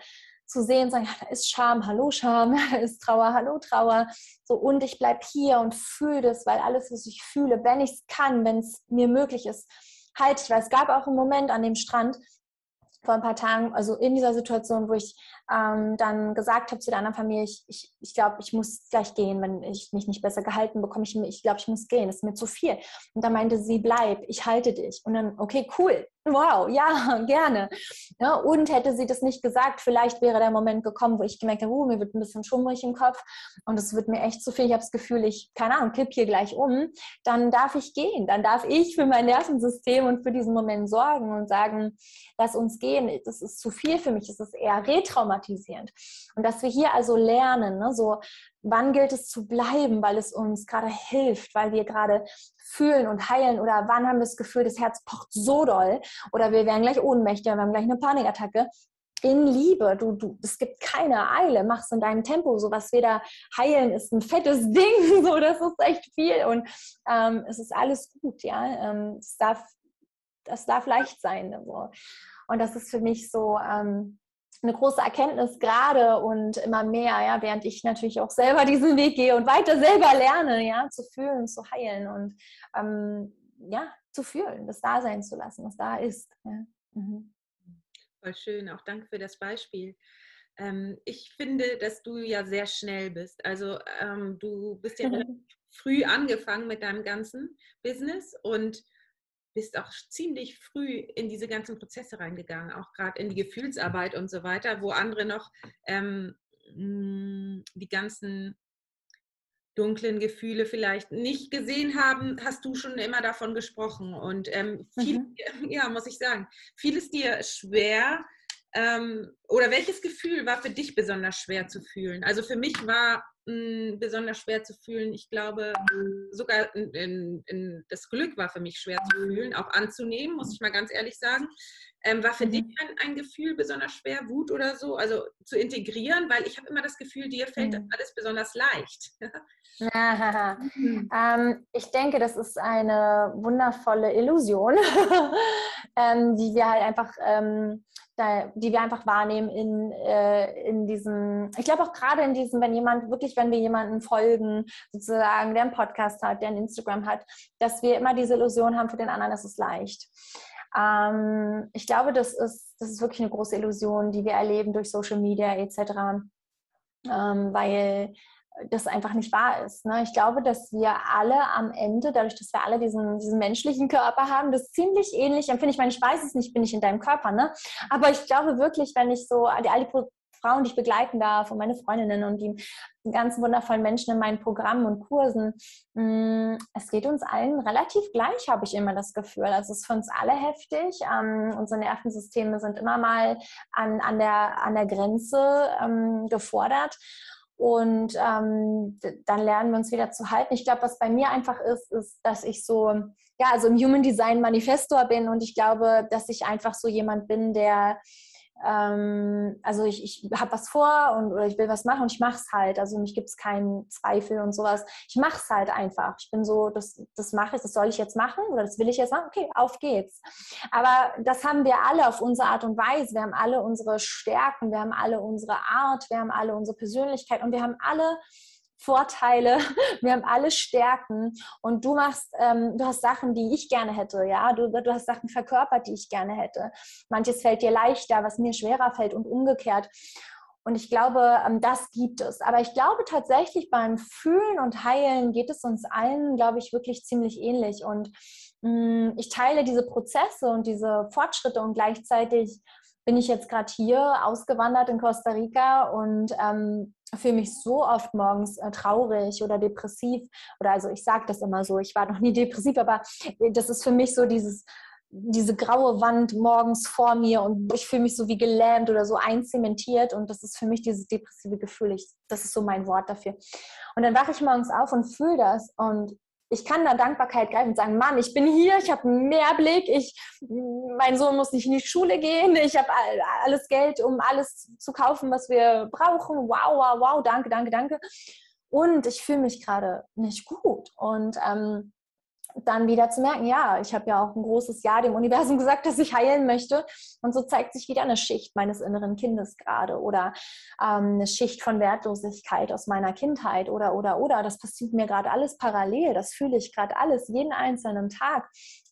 zu sehen, sagen, ja, da ist Scham, hallo Scham, da ist Trauer, hallo Trauer. So, und ich bleibe hier und fühle das, weil alles, was ich fühle, wenn ich es kann, wenn es mir möglich ist, halte ich. Weil es gab auch einen Moment an dem Strand, vor ein paar Tagen, also in dieser Situation, wo ich ähm, dann gesagt habe zu der anderen Familie, ich, ich, ich glaube, ich muss gleich gehen, wenn ich mich nicht besser gehalten bekomme. Ich, ich glaube, ich muss gehen, das ist mir zu viel. Und da meinte sie, bleib, ich halte dich. Und dann, okay, cool, wow, ja, gerne. Ja, und hätte sie das nicht gesagt, vielleicht wäre der Moment gekommen, wo ich gemerkt habe, uh, mir wird ein bisschen schummrig im Kopf und es wird mir echt zu viel. Ich habe das Gefühl, ich, keine Ahnung, kipp hier gleich um. Dann darf ich gehen. Dann darf ich für mein Nervensystem und für diesen Moment sorgen und sagen, lass uns gehen. Das ist zu viel für mich. Es ist eher retraumatisierend. Und dass wir hier also lernen, ne, so wann gilt es zu bleiben, weil es uns gerade hilft, weil wir gerade fühlen und heilen oder wann haben wir das Gefühl, das Herz pocht so doll oder wir werden gleich ohnmächtig, wir haben gleich eine Panikattacke. In Liebe, du, du, es gibt keine Eile, mach es in deinem Tempo. So was wir da heilen, ist ein fettes Ding, so das ist echt viel und ähm, es ist alles gut, ja. Ähm, es darf, das darf leicht sein. So. Und das ist für mich so, ähm, eine große Erkenntnis gerade und immer mehr, ja, während ich natürlich auch selber diesen Weg gehe und weiter selber lerne, ja, zu fühlen, zu heilen und ähm, ja, zu fühlen, das da sein zu lassen, was da ist. Ja. Mhm. Voll schön, auch danke für das Beispiel. ähm, ich finde, dass du ja sehr schnell bist. Also ähm, du bist ja früh angefangen mit deinem ganzen Business und bist auch ziemlich früh in diese ganzen Prozesse reingegangen, auch gerade in die Gefühlsarbeit und so weiter, wo andere noch ähm, hm, die ganzen dunklen Gefühle vielleicht nicht gesehen haben, hast du schon immer davon gesprochen. Und ähm, viel, mhm. ja, muss ich sagen, fiel es dir schwer, ähm, oder welches Gefühl war für dich besonders schwer zu fühlen? Also für mich war mh, besonders schwer zu fühlen. Ich glaube, sogar in, in, in das Glück war für mich schwer zu fühlen, auch anzunehmen, muss ich mal ganz ehrlich sagen. Ähm, war für mhm. dich ein, ein, Gefühl besonders schwer, Wut oder so, also zu integrieren? Weil ich habe immer das Gefühl, dir fällt mhm. das alles besonders leicht. mhm. ähm, ich denke, das ist eine wundervolle Illusion, ähm, die wir halt einfach, ähm, da, die wir einfach wahrnehmen in, äh, in diesem, ich glaube auch gerade in diesem, wenn jemand wirklich, wenn wir jemanden folgen, sozusagen, der einen Podcast hat, der ein Instagram hat, dass wir immer diese Illusion haben, für den anderen ist es leicht. Ähm, ich glaube, das ist, das ist wirklich eine große Illusion, die wir erleben durch Social Media etc., ähm, weil das einfach nicht wahr ist. Ne? Ich glaube, dass wir alle am Ende, dadurch, dass wir alle diesen, diesen menschlichen Körper haben, das ziemlich ähnlich empfinde. Ich meine, ich weiß es nicht, bin ich in deinem Körper, ne? aber ich glaube wirklich, wenn ich so all die, all die Frauen, die ich begleiten darf und meine Freundinnen und die ganzen wundervollen Menschen in meinen Programmen und Kursen. Mm, es geht uns allen relativ gleich, habe ich immer das Gefühl. Also es ist für uns alle heftig. Ähm, unsere Nervensysteme sind immer mal an, an, der, an der Grenze ähm, gefordert. Und ähm, dann lernen wir uns wieder zu halten. Ich glaube, was bei mir einfach ist, ist, dass ich so, ja, also im Human Design Manifestor bin und ich glaube, dass ich einfach so jemand bin, der ähm, also ich, ich habe was vor und oder ich will was machen und ich mache es halt. Also mich gibt es keinen Zweifel und sowas. Ich mache es halt einfach. Ich bin so, das, das mache ich, das soll ich jetzt machen oder das will ich jetzt machen. Okay, auf geht's. Aber das haben wir alle auf unsere Art und Weise. Wir haben alle unsere Stärken, wir haben alle unsere Art, wir haben alle unsere Persönlichkeit und wir haben alle Vorteile, wir haben alle Stärken und du machst, ähm, du hast Sachen, die ich gerne hätte, ja, du, du hast Sachen verkörpert, die ich gerne hätte. Manches fällt dir leichter, was mir schwerer fällt und umgekehrt. Und ich glaube, ähm, das gibt es. Aber ich glaube tatsächlich beim Fühlen und Heilen geht es uns allen, glaube ich, wirklich ziemlich ähnlich. Und mh, mm, ich teile diese Prozesse und diese Fortschritte und gleichzeitig bin ich jetzt gerade hier ausgewandert in Costa Rica und ähm, fühle mich so oft morgens äh, traurig oder depressiv. Oder also ich sage das immer so, ich war noch nie depressiv, aber das ist für mich so dieses, diese graue Wand morgens vor mir und ich fühle mich so wie gelähmt oder so einzementiert und das ist für mich dieses depressive Gefühl. Ich, das ist so mein Wort dafür. Und dann wache ich morgens auf und fühle das und ich kann da Dankbarkeit greifen und sagen, Mann, ich bin hier, ich habe mehr Blick, ich, mein Sohn muss nicht in die Schule gehen, ich habe alles Geld, um alles zu kaufen, was wir brauchen. Wow, wow, wow, danke, danke, danke. Und ich fühle mich gerade nicht gut. Und ähm, dann wieder zu merken, ja, ich habe ja auch ein großes Ja dem Universum gesagt, dass ich heilen möchte. Und so zeigt sich wieder eine Schicht meines inneren Kindes gerade oder ähm, eine Schicht von Wertlosigkeit aus meiner Kindheit oder, oder, oder. Das passiert mir gerade alles parallel. Das fühle ich gerade alles, jeden einzelnen Tag.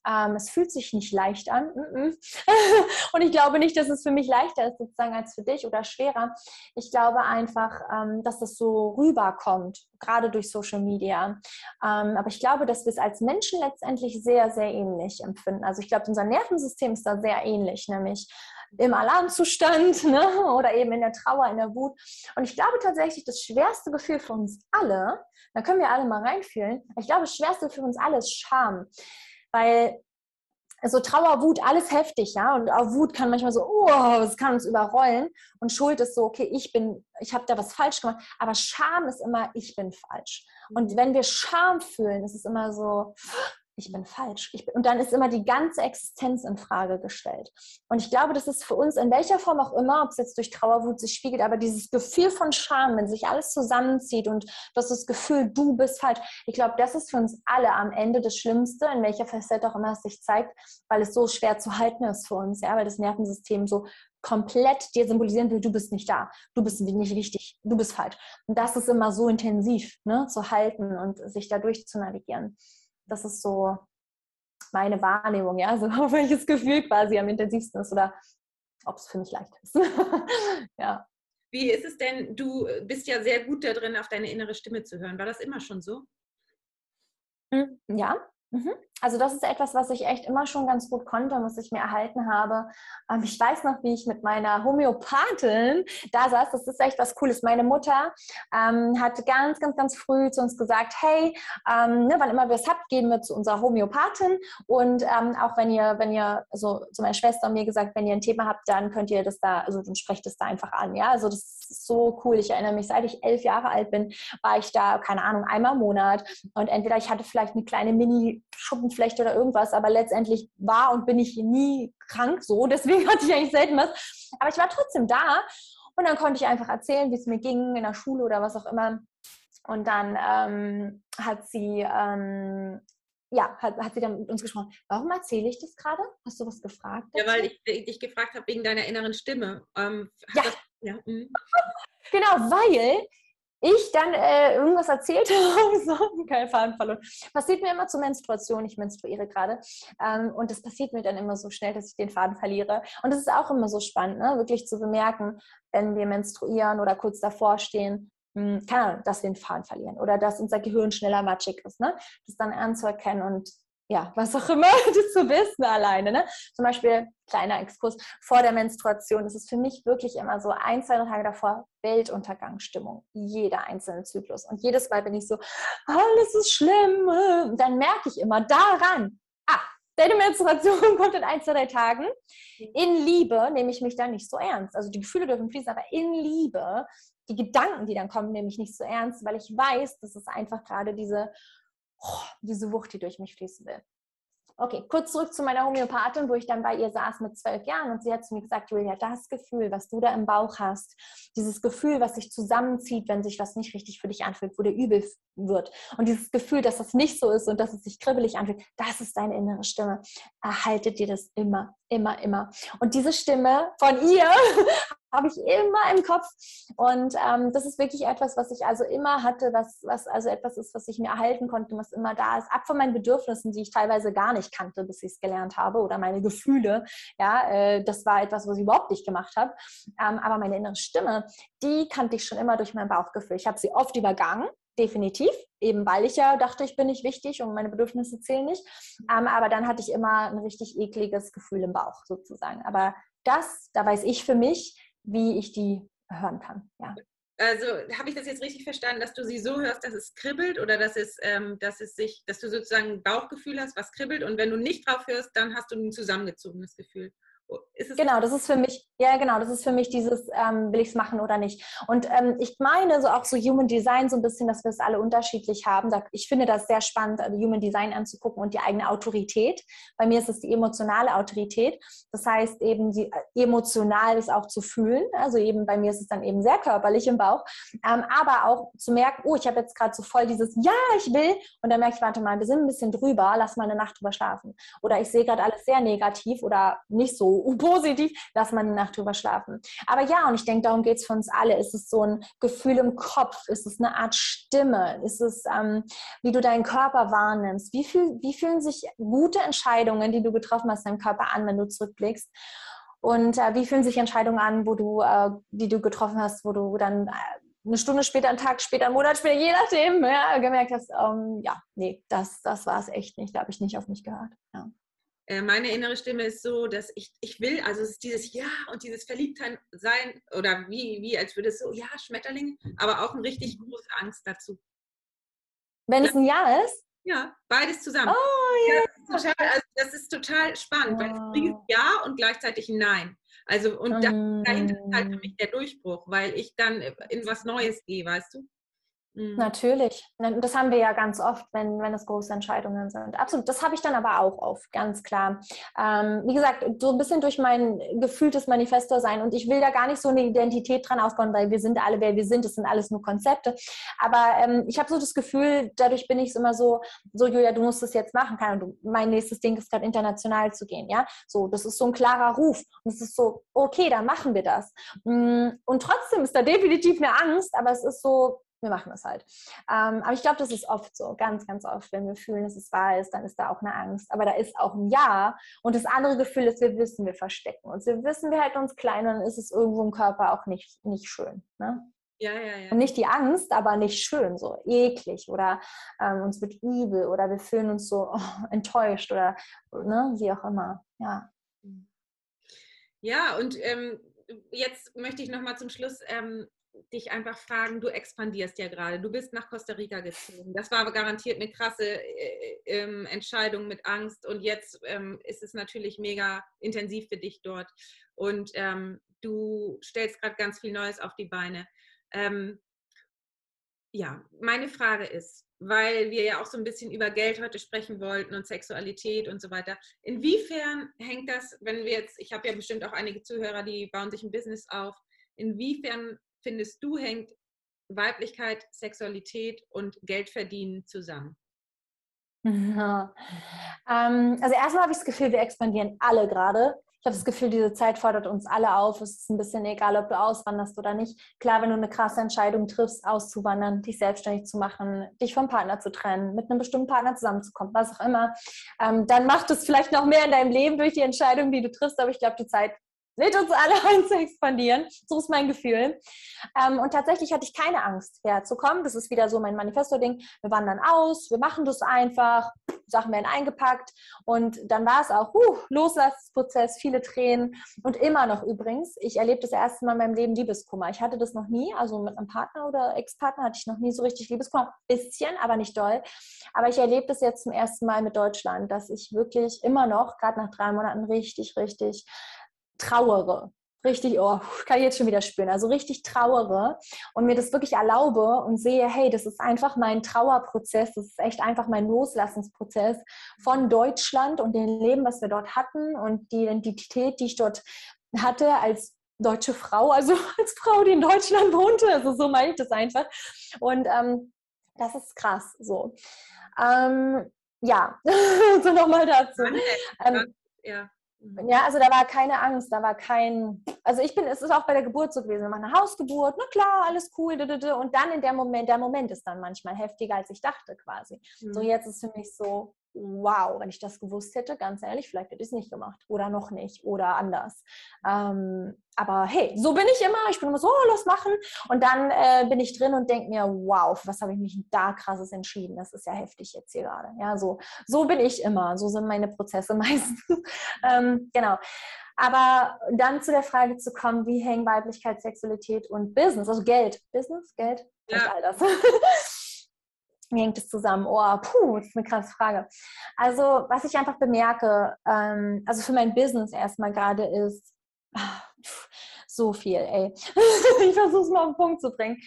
Ähm, es fühlt sich nicht leicht an. und ich glaube nicht, dass es für mich leichter ist sozusagen als für dich oder schwerer. Ich glaube einfach, ähm, dass es so rüberkommt, gerade durch Social Media. Ähm, aber ich glaube, dass wir es als Menschen letztendlich sehr, sehr ähnlich empfinden. Also ich glaube, unser Nervensystem ist da sehr ähnlich, nämlich im Alarmzustand ne? oder eben in der Trauer, in der Wut. Und ich glaube tatsächlich, das schwerste Gefühl für uns alle, da können wir alle mal reinfühlen, ich glaube, das schwerste für uns alle ist Scham weil so Trauer, Wut, alles heftig, ja. Und auch Wut kann manchmal so, oh, es kann uns überrollen. Und Schuld ist so, okay, ich bin, ich habe da was falsch gemacht. Aber Scham ist immer, ich bin falsch. Und wenn wir Scham fühlen, ist es immer so, ich bin falsch. Ich bin, und dann ist immer die ganze Existenz in Frage gestellt. Und ich glaube, das ist für uns in welcher Form auch immer, ob es jetzt durch Trauerwut sich spiegelt, aber dieses Gefühl von Scham, wenn sich alles zusammenzieht und das das Gefühl, du bist falsch, ich glaube, das ist für uns alle am Ende das Schlimmste, in welcher Facette auch immer es sich zeigt, weil es so schwer zu halten ist für uns, ja, weil das Nervensystem so komplett dir symbolisieren will, du bist nicht da, du bist nicht wichtig, du bist falsch. Und das ist immer so intensiv ne, zu halten und sich dadurch zu navigieren das ist so meine Wahrnehmung, ja, so welches Gefühl quasi am intensivsten ist oder ob es für mich leicht ist. ja. Wie ist es denn, du bist ja sehr gut darin, auf deine innere Stimme zu hören. War das immer schon so? Hm, ja. Also das ist etwas, was ich echt immer schon ganz gut konnte, was ich mir erhalten habe. Ähm, ich weiß noch, wie ich mit meiner Homöopathin da saß. Das ist echt was Cooles. Meine Mutter ähm, hat ganz, ganz, ganz früh zu uns gesagt, hey, ähm, ne, wann immer wir es habt, gehen wir zu unserer Homöopathin. Und ähm, auch wenn ihr, wenn ihr, also zu meiner Schwester und mir gesagt, wenn ihr ein Thema habt, dann könnt ihr das da, also dann sprecht es da einfach an. Ja, also das ist so cool. Ich erinnere mich, seit ich elf Jahre alt bin, war ich da, keine Ahnung, einmal im Monat. Und entweder ich hatte vielleicht eine kleine Mini- Schuppenflechte oder irgendwas, aber letztendlich war und bin ich nie krank so, deswegen hatte ich eigentlich selten was. Aber ich war trotzdem da und dann konnte ich einfach erzählen, wie es mir ging in der Schule oder was auch immer. Und dann ähm, hat sie ähm, ja, hat, hat sie dann mit uns gesprochen. Warum erzähle ich das gerade? Hast du was gefragt? Dazu? Ja, weil ich, ich dich gefragt habe wegen deiner inneren Stimme. Ähm, ja. Das, ja. Mhm. genau, weil ich dann äh, irgendwas erzählt habe, so, kein Faden verloren. Passiert mir immer zur Menstruation, ich menstruiere gerade. Ähm, und das passiert mir dann immer so schnell, dass ich den Faden verliere. Und es ist auch immer so spannend, ne? wirklich zu bemerken, wenn wir menstruieren oder kurz davor stehen, mh, hm, keine Ahnung, dass wir den Faden verlieren oder dass unser Gehirn schneller matschig ist. Ne? Das dann anzuerkennen und ja, was auch immer, das zu wissen alleine. Ne? Zum Beispiel, kleiner Exkurs, vor der Menstruation ist es für mich wirklich immer so, ein, zwei Tage davor, Weltuntergangsstimmung. Jeder einzelne Zyklus. Und jedes Mal bin ich so, alles ist schlimm. Und dann merke ich immer daran, ah, deine Menstruation kommt in ein, zwei, Tagen. In Liebe nehme ich mich dann nicht so ernst. Also die Gefühle dürfen fließen, aber in Liebe, die Gedanken, die dann kommen, nehme ich nicht so ernst, weil ich weiß, dass es einfach gerade diese oh, diese Wucht, die durch mich fließen will. Okay, kurz zurück zu meiner Homöopathin, wo ich dann bei ihr saß mit zwölf Jahren und sie hat zu mir gesagt, Julia, das Gefühl, was du da im Bauch hast, dieses Gefühl, was sich zusammenzieht, wenn sich was nicht richtig für dich anfühlt, wo dir übel wird und dieses Gefühl, dass das nicht so ist und dass es sich kribbelig anfühlt, das ist deine innere Stimme. Erhaltet dir das immer, immer, immer. Und diese Stimme von ihr habe ich immer im Kopf. Und ähm, das ist wirklich etwas, was ich also immer hatte, was, was also etwas ist, was ich mir erhalten konnte, was immer da ist. Ab von meinen Bedürfnissen, die ich teilweise gar nicht kannte, bis ich es gelernt habe, oder meine Gefühle. Ja, äh, das war etwas, was ich überhaupt nicht gemacht habe. Ähm, aber meine innere Stimme, die kannte ich schon immer durch mein Bauchgefühl. Ich habe sie oft übergangen, definitiv, eben weil ich ja dachte, ich bin nicht wichtig und meine Bedürfnisse zählen nicht. Ähm, aber dann hatte ich immer ein richtig ekliges Gefühl im Bauch sozusagen. Aber das, da weiß ich für mich, wie ich die hören kann. Ja. Also habe ich das jetzt richtig verstanden, dass du sie so hörst, dass es kribbelt oder dass es, ähm, dass es sich, dass du sozusagen ein Bauchgefühl hast, was kribbelt und wenn du nicht drauf hörst, dann hast du ein zusammengezogenes Gefühl genau, das ist für mich, ja genau, das ist für mich dieses, ähm, will ich es machen oder nicht. Und ähm, ich meine so auch so Human Design so ein bisschen, dass wir es alle unterschiedlich haben. Ich finde das sehr spannend, also Human Design anzugucken und die eigene Autorität. Bei mir ist es die emotionale Autorität. Das heißt eben, die, äh, emotional ist auch zu fühlen. Also eben bei mir ist es dann eben sehr körperlich im Bauch. Ähm, aber auch zu merken, oh, ich habe jetzt gerade so voll dieses Ja, ich will. Und dann merke ich, warte mal, wir sind ein bisschen drüber, lass mal eine Nacht drüber schlafen. Oder ich sehe gerade alles sehr negativ oder nicht so positiv, lass mal eine Nacht drüber schlafen. Aber ja, und ich denke, darum geht es für uns alle. Ist es so ein Gefühl im Kopf? Ist es eine Art Stimme? Ist es, ähm, wie du deinen Körper wahrnimmst? Wie, fühl, wie fühlen sich gute Entscheidungen, die du getroffen hast, deinem Körper an, wenn du zurückblickst? Und äh, wie fühlen sich Entscheidungen an, wo du, äh, die du getroffen hast, wo du dann äh, eine Stunde später, einen Tag später, einen Monat später, je nachdem, ja, gemerkt hast, ähm, ja, nee, das, das war es echt nicht. Da habe ich nicht auf mich gehört. Ja. Äh, meine innere Stimme ist so, dass ich, ich will, also es ist dieses Ja und dieses Verliebtsein sein oder wie, wie als würde es so, ja, Schmetterling, aber auch eine richtig große Angst dazu. Wenn es ein Ja ist? Ja, beides zusammen. Oh, ja. Das, ist total, also das ist total spannend, oh. weil es Ja und gleichzeitig Nein. Also, und das, dahinter ist halt für mich der Durchbruch, weil ich dann in was Neues gehe, weißt du? Mhm. Natürlich. Das haben wir ja ganz oft, wenn, wenn es große Entscheidungen sind. Absolut. Das habe ich dann aber auch oft, ganz klar. Ähm, wie gesagt, so ein bisschen durch mein gefühltes Manifestor sein. Und ich will da gar nicht so eine Identität dran aufbauen, weil wir sind alle, wer wir sind. Das sind alles nur Konzepte. Aber ähm, ich habe so das Gefühl, dadurch bin ich immer so, so Julia, du musst es jetzt machen. Kann. Und mein nächstes Ding ist gerade international zu gehen. Ja, so, das ist so ein klarer Ruf. Und es ist so, okay, dann machen wir das. Mm, und trotzdem ist da definitiv eine Angst, aber es ist so, wir machen das halt. Ähm, aber ich glaube, das ist oft so, ganz, ganz oft, wenn wir fühlen, dass es wahr ist, dann ist da auch eine Angst. Aber da ist auch ein Ja. Und das andere Gefühl ist, wir wissen, wir verstecken uns. Wir wissen, wir halten uns klein und dann ist es irgendwo im Körper auch nicht, nicht schön. Ne? Ja, ja, ja. Und nicht die Angst, aber nicht schön, so eklig oder ähm, uns wird übel oder wir fühlen uns so oh, enttäuscht oder ne, wie auch immer. Ja. Ja, und ähm, jetzt möchte ich nochmal zum Schluss ähm, dich einfach fragen, du expandierst ja gerade, du bist nach Costa Rica gezogen. Das war garantiert eine krasse äh, äh, Entscheidung mit Angst und jetzt ähm, ist es natürlich mega intensiv für dich dort und ähm, du stellst gerade ganz viel Neues auf die Beine. Ähm, ja, meine Frage ist, weil wir ja auch so ein bisschen über Geld heute sprechen wollten und Sexualität und so weiter. Inwiefern hängt das, wenn wir jetzt, ich habe ja bestimmt auch einige Zuhörer, die bauen sich ein Business auf, inwiefern findest du, hängt Weiblichkeit, Sexualität und Geldverdienen zusammen? Ja. Ähm, also erstmal habe ich das Gefühl, wir expandieren alle gerade. Ich habe das Gefühl, diese Zeit fordert uns alle auf. Es ist ein bisschen egal, ob du auswanderst oder nicht. Klar, wenn du eine krasse Entscheidung triffst, auszuwandern, dich selbstständig zu machen, dich vom Partner zu trennen, mit einem bestimmten Partner zusammenzukommen, was auch immer, ähm, dann macht es vielleicht noch mehr in deinem Leben durch die Entscheidung, die du triffst. Aber ich glaube, die Zeit lädt uns alle ein zu expandieren. So ist mein Gefühl. Ähm, und tatsächlich hatte ich keine Angst, herzukommen. Das ist wieder so mein Manifesto-Ding. Wir wandern aus, wir machen das einfach, Sachen werden eingepackt und dann war es auch, uh, Loslassprozess, viele Tränen und immer noch übrigens. Ich erlebe das erste Mal in meinem Leben Liebeskummer. Ich hatte das noch nie, also mit einem Partner oder Ex-Partner hatte ich noch nie so richtig Liebeskummer. Bisschen, aber nicht doll. Aber ich erlebe das jetzt zum ersten Mal mit Deutschland, dass ich wirklich immer noch, gerade nach drei Monaten, richtig, richtig trauere. Richtig, oh, kann ich jetzt schon wieder spüren. Also richtig trauere und mir das wirklich erlaube und sehe, hey, das ist einfach mein Trauerprozess, das ist echt einfach mein Loslassensprozess von Deutschland und dem Leben, was wir dort hatten und die Identität, die ich dort hatte als deutsche Frau, also als Frau, die in Deutschland wohnte. Also so meine ich das einfach. Und ähm, das ist krass so. Ähm, ja, so nochmal dazu. Ähm, ja. Mhm. Ja, also da war keine Angst, da war kein, also ich bin, es ist auch bei der Geburt so gewesen, wir machen eine Hausgeburt, na klar, alles cool, und dann in der Moment, der Moment ist dann manchmal heftiger, als ich dachte quasi. Mhm. So jetzt ist für mich so, wow, wenn ich das gewusst hätte, ganz ehrlich, vielleicht hätte ich es nicht gemacht oder noch nicht oder anders. Ähm, aber hey, so bin ich immer. Ich bin immer so, oh, los machen. Und dann äh, bin ich drin und denke mir, wow, was habe ich mich da krasses entschieden? Das ist ja heftig jetzt hier gerade. Ja, so, so bin ich immer. So sind meine Prozesse meistens. ähm, genau. Aber dann zu der Frage zu kommen, wie hängen Weiblichkeit, Sexualität und Business, also Geld, Business, Geld, ja. all das. Wie hängt es zusammen? Oh, puh, das ist eine krasse Frage. Also, was ich einfach bemerke, ähm, also für mein Business erstmal gerade ist, ach, so viel, ey. ich versuche es mal auf den Punkt zu bringen.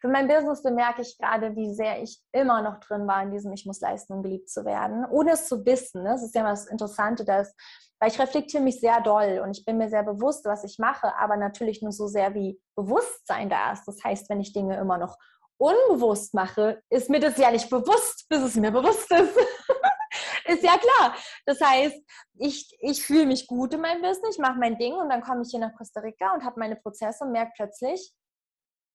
Für mein Business bemerke ich gerade, wie sehr ich immer noch drin war in diesem, ich muss leisten, um geliebt zu werden, ohne es zu wissen. Ne? Das ist ja das Interessante, dass, weil ich reflektiere mich sehr doll und ich bin mir sehr bewusst, was ich mache, aber natürlich nur so sehr, wie Bewusstsein da ist. Das heißt, wenn ich Dinge immer noch unbewusst mache, ist mir das ja nicht bewusst, bis es mir bewusst ist. ist ja klar. Das heißt, ich, ich fühle mich gut in meinem Business, ich mache mein Ding und dann komme ich hier nach Costa Rica und habe meine Prozesse und merke plötzlich,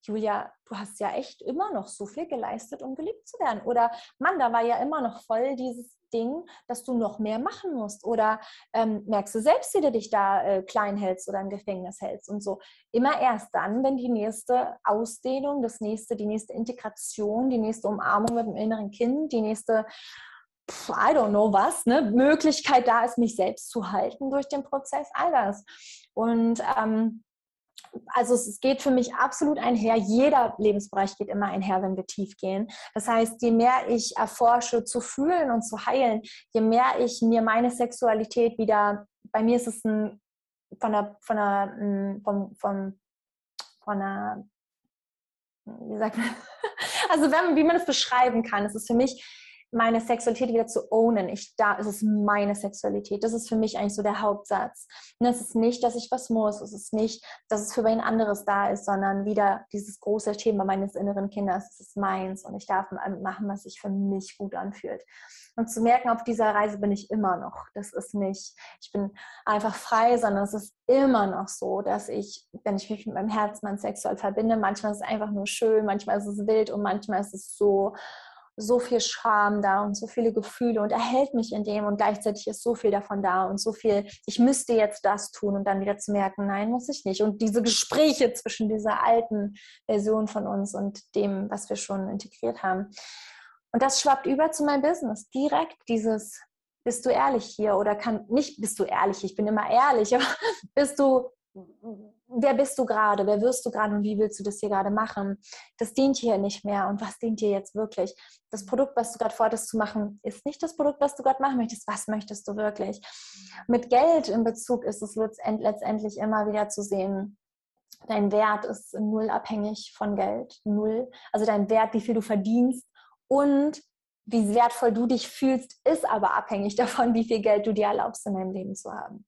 Julia, du hast ja echt immer noch so viel geleistet, um geliebt zu werden. Oder Mann, da war ja immer noch voll dieses Ding, dass du noch mehr machen musst. Oder ähm, merkst du selbst, wie du dich da äh, klein hältst oder im Gefängnis hältst und so. Immer erst dann, wenn die nächste Ausdehnung, das nächste, die nächste Integration, die nächste Umarmung mit dem inneren Kind, die nächste I don't know was, ne, Möglichkeit da ist, mich selbst zu halten durch den Prozess, all das. Und ähm, also es geht für mich absolut einher. Jeder Lebensbereich geht immer einher, wenn wir tief gehen. Das heißt, je mehr ich erforsche zu fühlen und zu heilen, je mehr ich mir meine Sexualität wieder, bei mir ist es ein, von der, von der, hm, vom, vom, von der, wie sagt man, also wenn, wie man es beschreiben kann, es ist für mich meine Sexualität wieder zu ownen. Ich da, es ist meine Sexualität. Das ist für mich eigentlich so der Hauptsatz. Und es ist nicht, dass ich was muss. Es ist nicht, dass es für wen anderes da ist, sondern wieder dieses große Thema meines inneren Kindes. Es ist meins und ich darf machen, was sich für mich gut anfühlt. Und zu merken, auf dieser Reise bin ich immer noch. Das ist nicht, ich bin einfach frei, sondern es ist immer noch so, dass ich, wenn ich mich mit meinem Herzmann sexuell verbinde, manchmal ist es einfach nur schön, manchmal ist es wild und manchmal ist es so so viel Scham da und so viele Gefühle und er hält mich in dem und gleichzeitig ist so viel davon da und so viel, ich müsste jetzt das tun und dann wieder zu merken, nein, muss ich nicht. Und diese Gespräche zwischen dieser alten Version von uns und dem, was wir schon integriert haben. Und das schwappt über zu meinem Business. Direkt dieses, bist du ehrlich hier oder kann, nicht bist du ehrlich, ich bin immer ehrlich, aber bist du wer bist du gerade, wer wirst du gerade und wie willst du das hier gerade machen? Das dient hier nicht mehr und was dient dir jetzt wirklich? Das Produkt, was du gerade vorhattest zu machen, ist nicht das Produkt, was du gerade machen möchtest. Was möchtest du wirklich? Mit Geld in Bezug ist es letztendlich immer wieder zu sehen, dein Wert ist null abhängig von Geld. Null. Also dein Wert, wie viel du verdienst und wie wertvoll du dich fühlst, ist aber abhängig davon, wie viel Geld du dir erlaubst, in deinem Leben zu haben.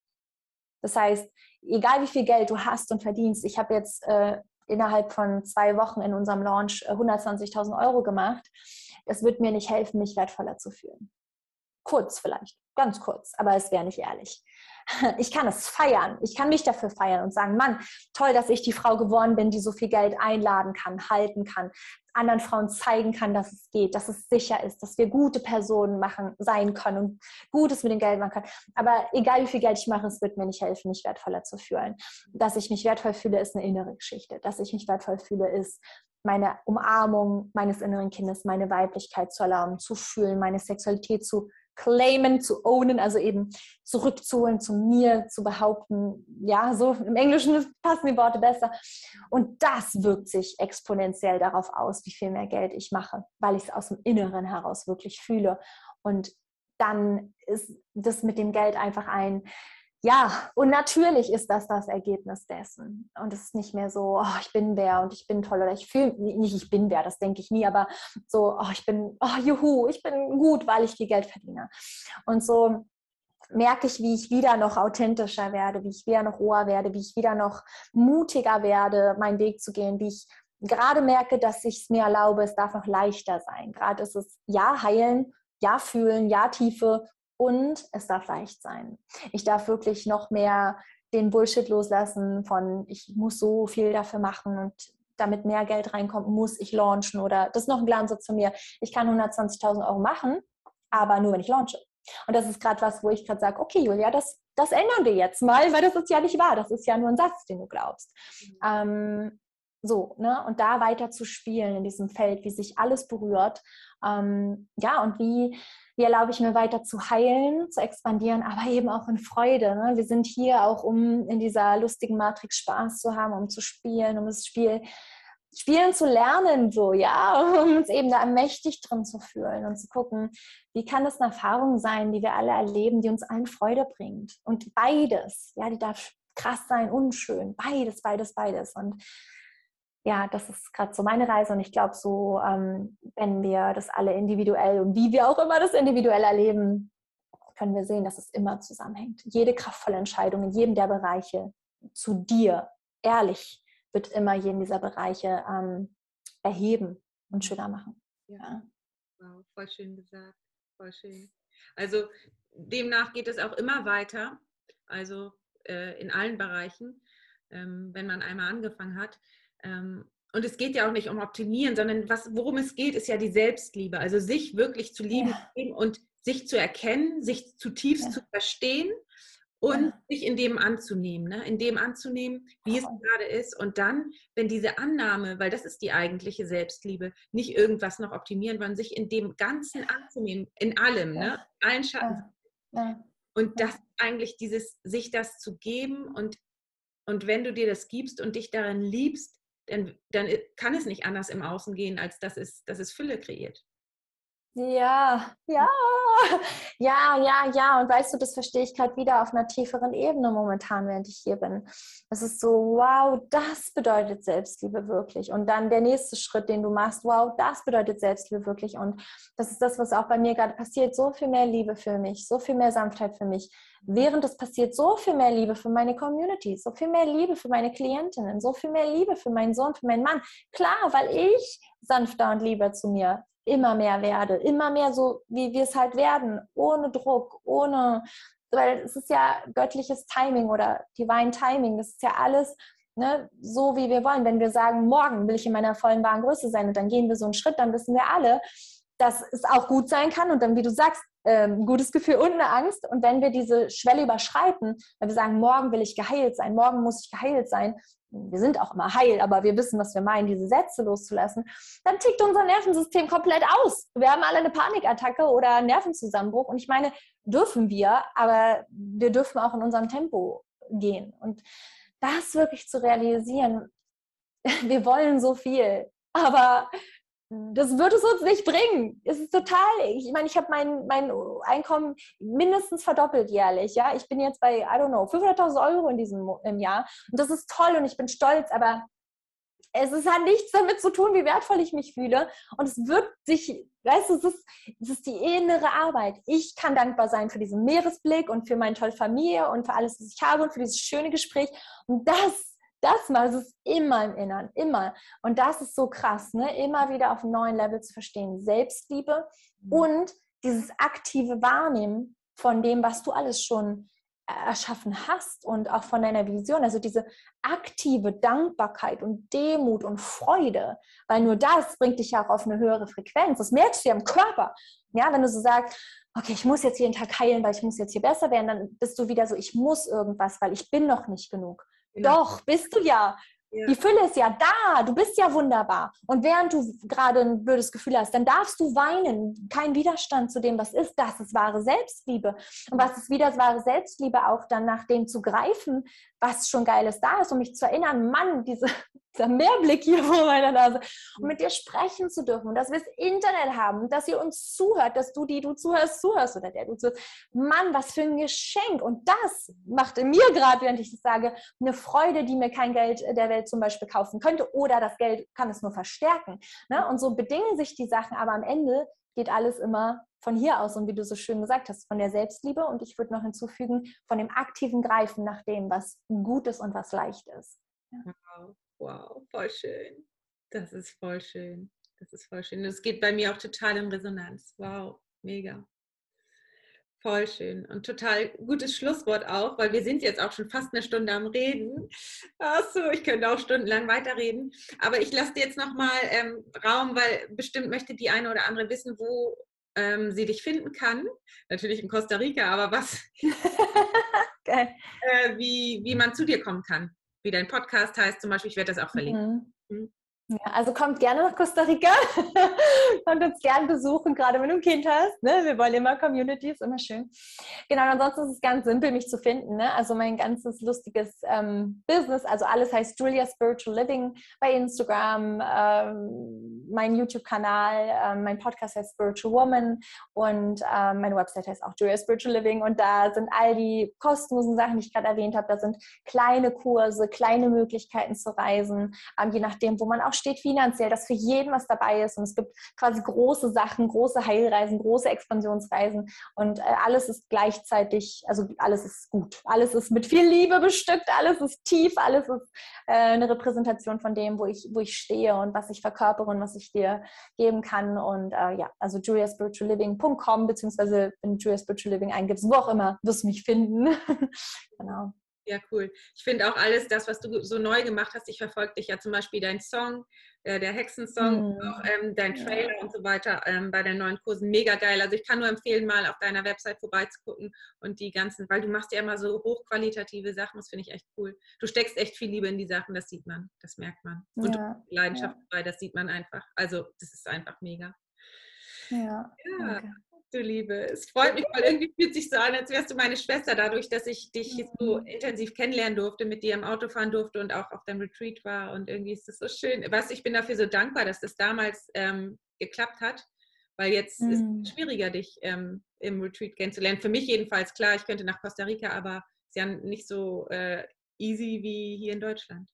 Das heißt, egal wie viel Geld du hast und verdienst, ich habe jetzt äh, innerhalb von zwei Wochen in unserem Launch 120.000 äh, Euro gemacht, das wird mir nicht helfen, mich wertvoller zu fühlen. Kurz vielleicht, ganz kurz, aber es wäre nicht ehrlich. Ich kann es feiern. Ich kann mich dafür feiern und sagen, Mann, toll, dass ich die Frau geworden bin, die so viel Geld einladen kann, halten kann, anderen Frauen zeigen kann, dass es geht, dass es sicher ist, dass wir gute Personen machen, sein können und Gutes mit dem Geld machen können. Aber egal wie viel Geld ich mache, es wird mir nicht helfen, mich wertvoller zu fühlen. Dass ich mich wertvoll fühle, ist eine innere Geschichte. Dass ich mich wertvoll fühle, ist meine Umarmung meines inneren Kindes, meine Weiblichkeit zu erlauben, zu fühlen, meine Sexualität zu claimen, zu ownen, also eben zurückzuholen, zu mir zu behaupten. Ja, so im Englischen passen die Worte besser. Und das wirkt sich exponentiell darauf aus, wie viel mehr Geld ich mache, weil ich es aus dem Inneren heraus wirklich fühle. Und dann ist das mit dem Geld einfach ein ja, und natürlich ist das das Ergebnis dessen. Und es ist nicht mehr so, oh, ich bin wer und ich bin toll oder ich fühle nicht, ich bin wer, das denke ich nie, aber so, oh, ich bin, oh, juhu, ich bin gut, weil ich viel Geld verdiene. Und so merke ich, wie ich wieder noch authentischer werde, wie ich wieder noch roher werde, wie ich wieder noch mutiger werde, meinen Weg zu gehen, wie ich gerade merke, dass ich es mir erlaube, es darf noch leichter sein. Gerade ist es ja heilen, ja fühlen, ja Tiefe und es darf leicht sein. Ich darf wirklich noch mehr den Bullshit loslassen von, ich muss so viel dafür machen und damit mehr Geld reinkommt, muss ich launchen oder das ist noch ein Glaubenssatz von mir. Ich kann 120.000 Euro machen, aber nur wenn ich launche. Und das ist gerade was, wo ich gerade sage, okay, Julia, das, das ändern wir jetzt mal, weil das ist ja nicht wahr. Das ist ja nur ein Satz, den du glaubst. Mhm. Ähm, so, ne? Und da weiter zu spielen in diesem Feld, wie sich alles berührt. Ähm, ja, und wie, wie erlaube ich mir weiter zu heilen, zu expandieren, aber eben auch in Freude. Ne? Wir sind hier auch, um in dieser lustigen Matrix Spaß zu haben, um zu spielen, um das Spiel spielen zu lernen, so, ja, um uns eben da mächtig drin zu fühlen und zu gucken, wie kann das eine Erfahrung sein, die wir alle erleben, die uns allen Freude bringt. Und beides, ja, die darf krass sein und schön. Beides, beides, beides. Und ja, das ist gerade so meine Reise und ich glaube, so, ähm, wenn wir das alle individuell und wie wir auch immer das individuell erleben, können wir sehen, dass es immer zusammenhängt. Jede kraftvolle Entscheidung in jedem der Bereiche zu dir, ehrlich, wird immer jeden dieser Bereiche ähm, erheben und schöner machen. Ja. Wow, voll schön gesagt. Voll schön. Also demnach geht es auch immer weiter, also äh, in allen Bereichen, ähm, wenn man einmal angefangen hat. Ähm, und es geht ja auch nicht um Optimieren, sondern was, worum es geht, ist ja die Selbstliebe. Also sich wirklich zu lieben ja. und sich zu erkennen, sich zutiefst ja. zu verstehen und ja. sich in dem anzunehmen, ne? in dem anzunehmen, wie es gerade ist. Und dann, wenn diese Annahme, weil das ist die eigentliche Selbstliebe, nicht irgendwas noch optimieren, sondern sich in dem Ganzen anzunehmen, in allem, ne? allen Schatten. Und das eigentlich dieses, sich das zu geben und, und wenn du dir das gibst und dich darin liebst, dann, dann kann es nicht anders im Außen gehen, als dass es, dass es Fülle kreiert. Ja, ja, ja, ja, ja. Und weißt du, das verstehe ich gerade wieder auf einer tieferen Ebene momentan, während ich hier bin. Es ist so, wow, das bedeutet Selbstliebe wirklich. Und dann der nächste Schritt, den du machst, wow, das bedeutet Selbstliebe wirklich. Und das ist das, was auch bei mir gerade passiert. So viel mehr Liebe für mich, so viel mehr Sanftheit für mich. Während es passiert, so viel mehr Liebe für meine Community, so viel mehr Liebe für meine Klientinnen, so viel mehr Liebe für meinen Sohn, für meinen Mann. Klar, weil ich sanfter und lieber zu mir immer mehr werde, immer mehr so, wie wir es halt werden, ohne Druck, ohne, weil es ist ja göttliches Timing oder Divine Timing, das ist ja alles ne, so, wie wir wollen. Wenn wir sagen, morgen will ich in meiner vollen wahren Größe sein und dann gehen wir so einen Schritt, dann wissen wir alle, dass es auch gut sein kann und dann, wie du sagst, ein ähm, gutes Gefühl und eine Angst. Und wenn wir diese Schwelle überschreiten, wenn wir sagen, morgen will ich geheilt sein, morgen muss ich geheilt sein, wir sind auch immer heil, aber wir wissen, was wir meinen, diese Sätze loszulassen, dann tickt unser Nervensystem komplett aus. Wir haben alle eine Panikattacke oder einen Nervenzusammenbruch. Und ich meine, dürfen wir, aber wir dürfen auch in unserem Tempo gehen. Und das wirklich zu realisieren, wir wollen so viel, aber das würde es uns nicht bringen. Es ist total, ich meine, ich habe mein, mein Einkommen mindestens verdoppelt jährlich. Ja, ich bin jetzt bei, I don't know, 500.000 Euro in diesem im Jahr. Und das ist toll und ich bin stolz, aber es ist halt nichts damit zu tun, wie wertvoll ich mich fühle. Und es wird sich, weißt du, es ist, es ist die innere Arbeit. Ich kann dankbar sein für diesen Meeresblick und für meine tolle Familie und für alles, was ich habe und für dieses schöne Gespräch. Und das das mal, es ist immer im Innern, immer. Und das ist so krass, ne? immer wieder auf einem neuen Level zu verstehen. Selbstliebe mhm. und dieses aktive Wahrnehmen von dem, was du alles schon äh, erschaffen hast und auch von deiner Vision. Also diese aktive Dankbarkeit und Demut und Freude, weil nur das bringt dich ja auch auf eine höhere Frequenz. Das merkst du ja im Körper. Ja, wenn du so sagst, okay, ich muss jetzt jeden Tag heilen, weil ich muss jetzt hier besser werden, dann bist du wieder so, ich muss irgendwas, weil ich bin noch nicht genug. Genau. Doch, bist du ja. ja. Die Fülle ist ja da. Du bist ja wunderbar. Und während du gerade ein blödes Gefühl hast, dann darfst du weinen. Kein Widerstand zu dem, was ist. Das ist wahre Selbstliebe. Und was ist wieder wahre Selbstliebe? Auch dann nach dem zu greifen, was schon Geiles da ist, um mich zu erinnern, Mann, diese, dieser Mehrblick hier vor meiner Nase, um mit dir sprechen zu dürfen und dass wir das Internet haben, dass ihr uns zuhört, dass du, die du zuhörst, zuhörst oder der du zuhörst. Mann, was für ein Geschenk. Und das macht in mir gerade, während ich das sage, eine Freude, die mir kein Geld der Welt zum Beispiel kaufen könnte oder das Geld kann es nur verstärken. Ne? Und so bedingen sich die Sachen, aber am Ende geht alles immer von hier aus und wie du so schön gesagt hast, von der Selbstliebe und ich würde noch hinzufügen, von dem aktiven Greifen nach dem, was gut ist und was leicht ist. Ja. Wow, wow, voll schön. Das ist voll schön. Das ist voll schön. Das geht bei mir auch total in Resonanz. Wow, mega. Voll schön und total gutes Schlusswort auch, weil wir sind jetzt auch schon fast eine Stunde am Reden. Achso, ich könnte auch stundenlang weiterreden. Aber ich lasse dir jetzt nochmal ähm, Raum, weil bestimmt möchte die eine oder andere wissen, wo ähm, sie dich finden kann. Natürlich in Costa Rica, aber was, äh, wie, wie man zu dir kommen kann. Wie dein Podcast heißt zum Beispiel, ich werde das auch verlinken. Mhm. Ja, also kommt gerne nach Costa Rica, kommt uns gerne besuchen, gerade wenn du ein Kind hast. Ne? Wir wollen immer Community, ist immer schön. Genau, ansonsten ist es ganz simpel, mich zu finden. Ne? Also mein ganzes lustiges ähm, Business, also alles heißt Julia Spiritual Living bei Instagram, ähm, mein YouTube-Kanal, ähm, mein Podcast heißt Spiritual Woman und ähm, meine Website heißt auch Julia Spiritual Living und da sind all die kostenlosen Sachen, die ich gerade erwähnt habe. Da sind kleine Kurse, kleine Möglichkeiten zu reisen, ähm, je nachdem, wo man auch steht finanziell, dass für jeden was dabei ist. Und es gibt quasi große Sachen, große Heilreisen, große Expansionsreisen. Und äh, alles ist gleichzeitig, also alles ist gut. Alles ist mit viel Liebe bestückt, alles ist tief, alles ist äh, eine Repräsentation von dem, wo ich, wo ich stehe und was ich verkörpere und was ich dir geben kann. Und äh, ja, also juliaspiritualliving.com, beziehungsweise wenn du Julia Spiritual Living eingibst, wo auch immer, wirst du mich finden. genau. Ja, cool. Ich finde auch alles das, was du so neu gemacht hast. Ich verfolge dich ja zum Beispiel dein Song, äh, der Hexensong, mhm. auch ähm, dein Trailer ja. und so weiter ähm, bei den neuen Kursen. Mega geil. Also ich kann nur empfehlen, mal auf deiner Website vorbeizugucken und die ganzen, weil du machst ja immer so hochqualitative Sachen. Das finde ich echt cool. Du steckst echt viel Liebe in die Sachen, das sieht man, das merkt man. Und ja. Leidenschaft ja. dabei, das sieht man einfach. Also das ist einfach mega. Ja. ja. Du Liebe, es freut mich, weil irgendwie fühlt sich so an, als wärst du meine Schwester, dadurch, dass ich dich mhm. so intensiv kennenlernen durfte, mit dir im Auto fahren durfte und auch auf deinem Retreat war. Und irgendwie ist das so schön. Was ich bin dafür so dankbar, dass das damals ähm, geklappt hat, weil jetzt mhm. ist es schwieriger, dich ähm, im Retreat kennenzulernen. Für mich jedenfalls, klar, ich könnte nach Costa Rica, aber es ist ja nicht so äh, easy wie hier in Deutschland.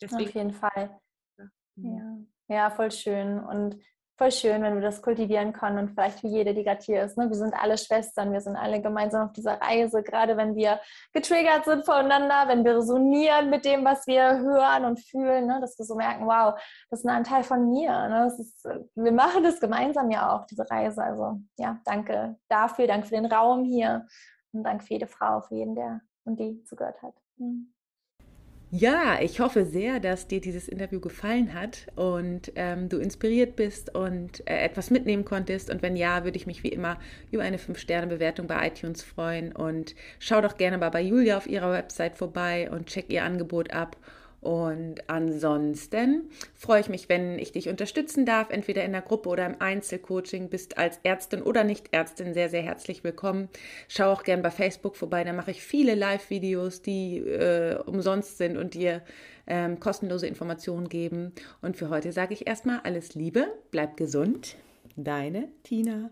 Deswegen, Auf jeden Fall. Ja. Mhm. ja. ja, voll schön. Und voll schön, wenn wir das kultivieren können und vielleicht wie jede, die gerade hier ist. Ne? Wir sind alle Schwestern, wir sind alle gemeinsam auf dieser Reise, gerade wenn wir getriggert sind voneinander, wenn wir resonieren mit dem, was wir hören und fühlen, ne? dass wir so merken, wow, das ist ein Anteil von mir. Ne? Ist, wir machen das gemeinsam ja auch, diese Reise. Also ja, danke dafür, danke für den Raum hier und danke für jede Frau, für jeden, der und die zugehört hat. Mhm. Ja, ich hoffe sehr, dass dir dieses Interview gefallen hat und ähm, du inspiriert bist und äh, etwas mitnehmen konntest. Und wenn ja, würde ich mich wie immer über eine 5-Sterne-Bewertung bei iTunes freuen. Und schau doch gerne mal bei Julia auf ihrer Website vorbei und check ihr Angebot ab. Und ansonsten freue ich mich, wenn ich dich unterstützen darf, entweder in der Gruppe oder im Einzelcoaching. Bist als Ärztin oder Nicht-Ärztin sehr, sehr herzlich willkommen. Schau auch gern bei Facebook vorbei. Da mache ich viele Live-Videos, die äh, umsonst sind und dir ähm, kostenlose Informationen geben. Und für heute sage ich erstmal alles Liebe, bleib gesund. Deine Tina.